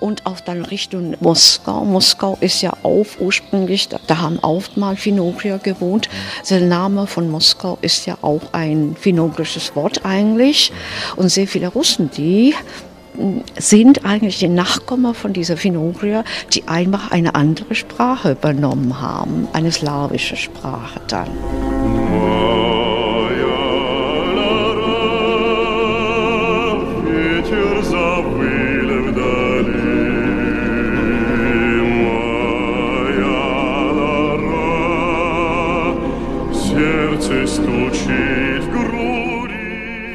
und auch dann Richtung Moskau. Moskau ist ja auch ursprünglich, da haben auch mal Finogrier gewohnt. Der Name von Moskau ist ja auch ein finogrisches Wort eigentlich und sehr viele Russen, die sind eigentlich die Nachkommen von dieser Finogrier, die einfach eine andere Sprache übernommen haben, eine slawische Sprache dann.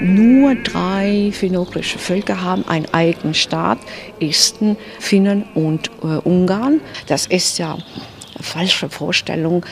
Nur drei finno-ugrische Völker haben einen eigenen Staat, Esten, Finnen und äh, Ungarn. Das ist ja eine falsche Vorstellung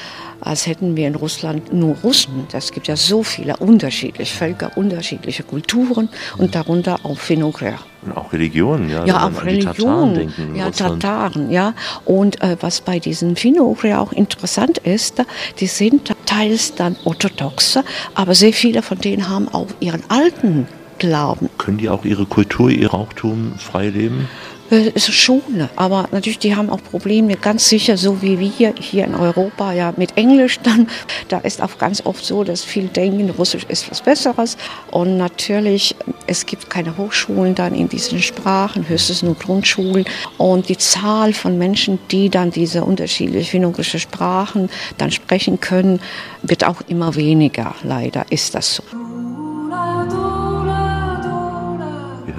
als hätten wir in Russland nur Russen. Es gibt ja so viele unterschiedliche Völker, unterschiedliche Kulturen und darunter auch Finogrier. Und auch Religionen, ja. Ja, auch Religionen. Ja, Tataren, ja. Und äh, was bei diesen Finogrier auch interessant ist, die sind teils dann orthodoxe, aber sehr viele von denen haben auch ihren alten Glauben. Können die auch ihre Kultur, ihr Rauchtum frei leben? Ist schon, aber natürlich, die haben auch Probleme, ganz sicher, so wie wir hier in Europa, ja, mit Englisch dann. Da ist auch ganz oft so, dass viele denken, Russisch ist was Besseres. Und natürlich, es gibt keine Hochschulen dann in diesen Sprachen, höchstens nur Grundschulen. Und die Zahl von Menschen, die dann diese unterschiedlichen finnogische Sprachen dann sprechen können, wird auch immer weniger. Leider ist das so.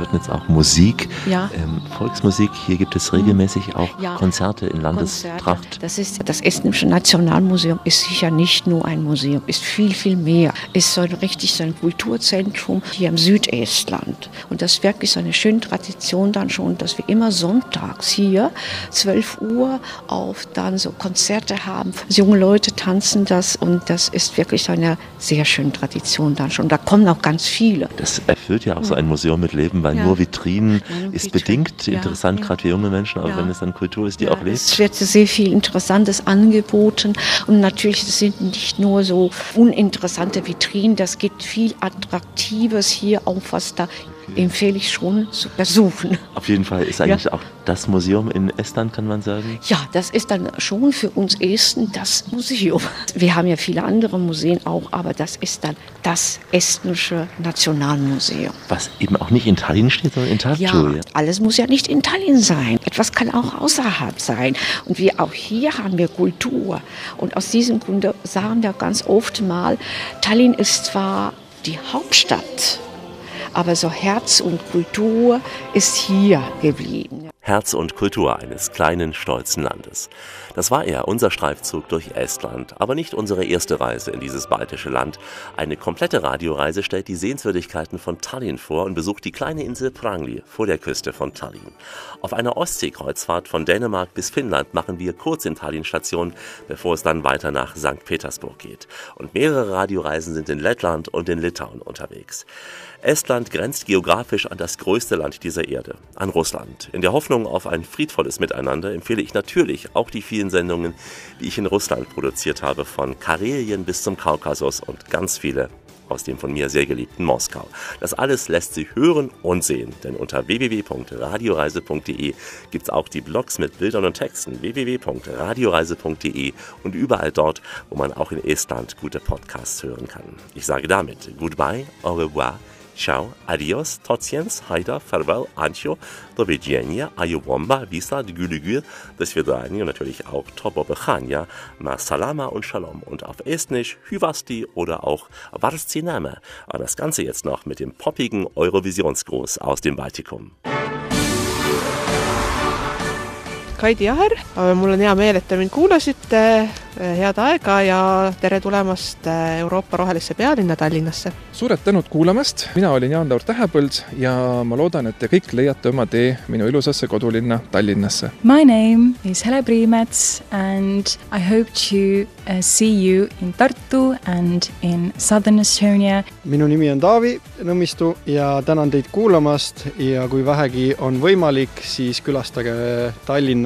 Hörten jetzt auch Musik, ja. ähm, Volksmusik. Hier gibt es regelmäßig auch ja. Konzerte in Landestracht. Konzerte. Das ist das Estnische Nationalmuseum ist sicher nicht nur ein Museum, ist viel viel mehr. Ist so ein richtig so ein Kulturzentrum hier im Südestland und das ist wirklich so eine schöne Tradition dann schon, dass wir immer sonntags hier 12 Uhr auf dann so Konzerte haben. Junge Leute tanzen das und das ist wirklich so eine sehr schöne Tradition dann schon. Da kommen auch ganz viele. Das erfüllt ja auch so ein Museum mit Leben weil ja. nur Vitrinen ja, ist bedingt ja, interessant, gerade für junge Menschen, aber wenn es dann Kultur ist, die auch lebt. Es wird sehr viel Interessantes angeboten und natürlich sind nicht nur so uninteressante Vitrinen, das gibt viel Attraktives hier auch, was da. Empfehle ich schon zu besuchen. Auf jeden Fall ist eigentlich ja. auch das Museum in Estland, kann man sagen? Ja, das ist dann schon für uns Esten das Museum. Wir haben ja viele andere Museen auch, aber das ist dann das estnische Nationalmuseum. Was eben auch nicht in Tallinn steht, sondern in Tartu. Ja, ja, alles muss ja nicht in Tallinn sein. Etwas kann auch außerhalb sein. Und wir auch hier haben wir Kultur. Und aus diesem Grunde sagen wir ganz oft mal, Tallinn ist zwar die Hauptstadt aber so Herz und Kultur ist hier geblieben. Herz und Kultur eines kleinen, stolzen Landes. Das war er, unser Streifzug durch Estland, aber nicht unsere erste Reise in dieses baltische Land. Eine komplette Radioreise stellt die Sehenswürdigkeiten von Tallinn vor und besucht die kleine Insel Prangli vor der Küste von Tallinn. Auf einer Ostseekreuzfahrt von Dänemark bis Finnland machen wir kurz in Tallinn Station, bevor es dann weiter nach St. Petersburg geht. Und mehrere Radioreisen sind in Lettland und in Litauen unterwegs. Estland grenzt geografisch an das größte Land dieser Erde, an Russland. In der Hoffnung auf ein friedvolles Miteinander empfehle ich natürlich auch die vielen Sendungen, die ich in Russland produziert habe, von Karelien bis zum Kaukasus und ganz viele aus dem von mir sehr geliebten Moskau. Das alles lässt sich hören und sehen, denn unter www.radioreise.de gibt es auch die Blogs mit Bildern und Texten www.radioreise.de und überall dort, wo man auch in Estland gute Podcasts hören kann. Ich sage damit Goodbye, au revoir, Ciao, adios, tot jens, haida, farewell, ancho, do widzenia, ajowomba, visa, güligür, das Svidani und natürlich auch ma salama und Shalom und auf Estnisch Hyvasti oder auch Varstiname. Und das Ganze jetzt noch mit dem poppigen Eurovisionsgruß aus dem Baltikum. Kaidi Jaher, mul on hea meel, et te mind kuulasite Eh, head aega ja tere tulemast eh, Euroopa rohelisse pealinna Tallinnasse. suured tänud kuulamast, mina olin Jaan-Laur Tähepõld ja ma loodan, et te kõik leiate oma tee minu ilusasse kodulinna Tallinnasse. My name is Hele Priimets and I hope to uh, see you in Tartu and in southern Estonia. minu nimi on Taavi Nõmmistu ja tänan teid kuulamast ja kui vähegi on võimalik, siis külastage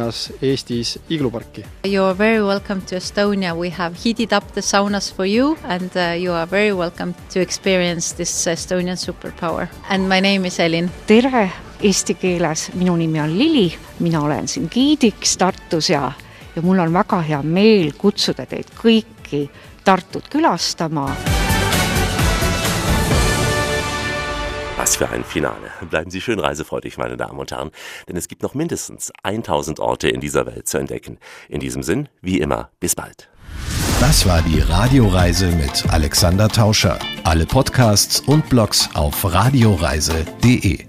Tallinnas, Eestis igluparki. You are very welcome to Estonia we have heated up the saunas for you, and uh, you are very welcome to experience this Estonian superpower. And my name is Elin. tere eesti keeles, minu nimi on Lili, mina olen siin giidiks Tartus ja, ja mul on väga hea meel kutsuda teid kõiki Tartut külastama Was für ein Finale. Bleiben Sie schön reisefreudig, meine Damen und Herren, denn es gibt noch mindestens 1000 Orte in dieser Welt zu entdecken. In diesem Sinn, wie immer, bis bald. Das war die Radioreise mit Alexander Tauscher. Alle Podcasts und Blogs auf radioreise.de.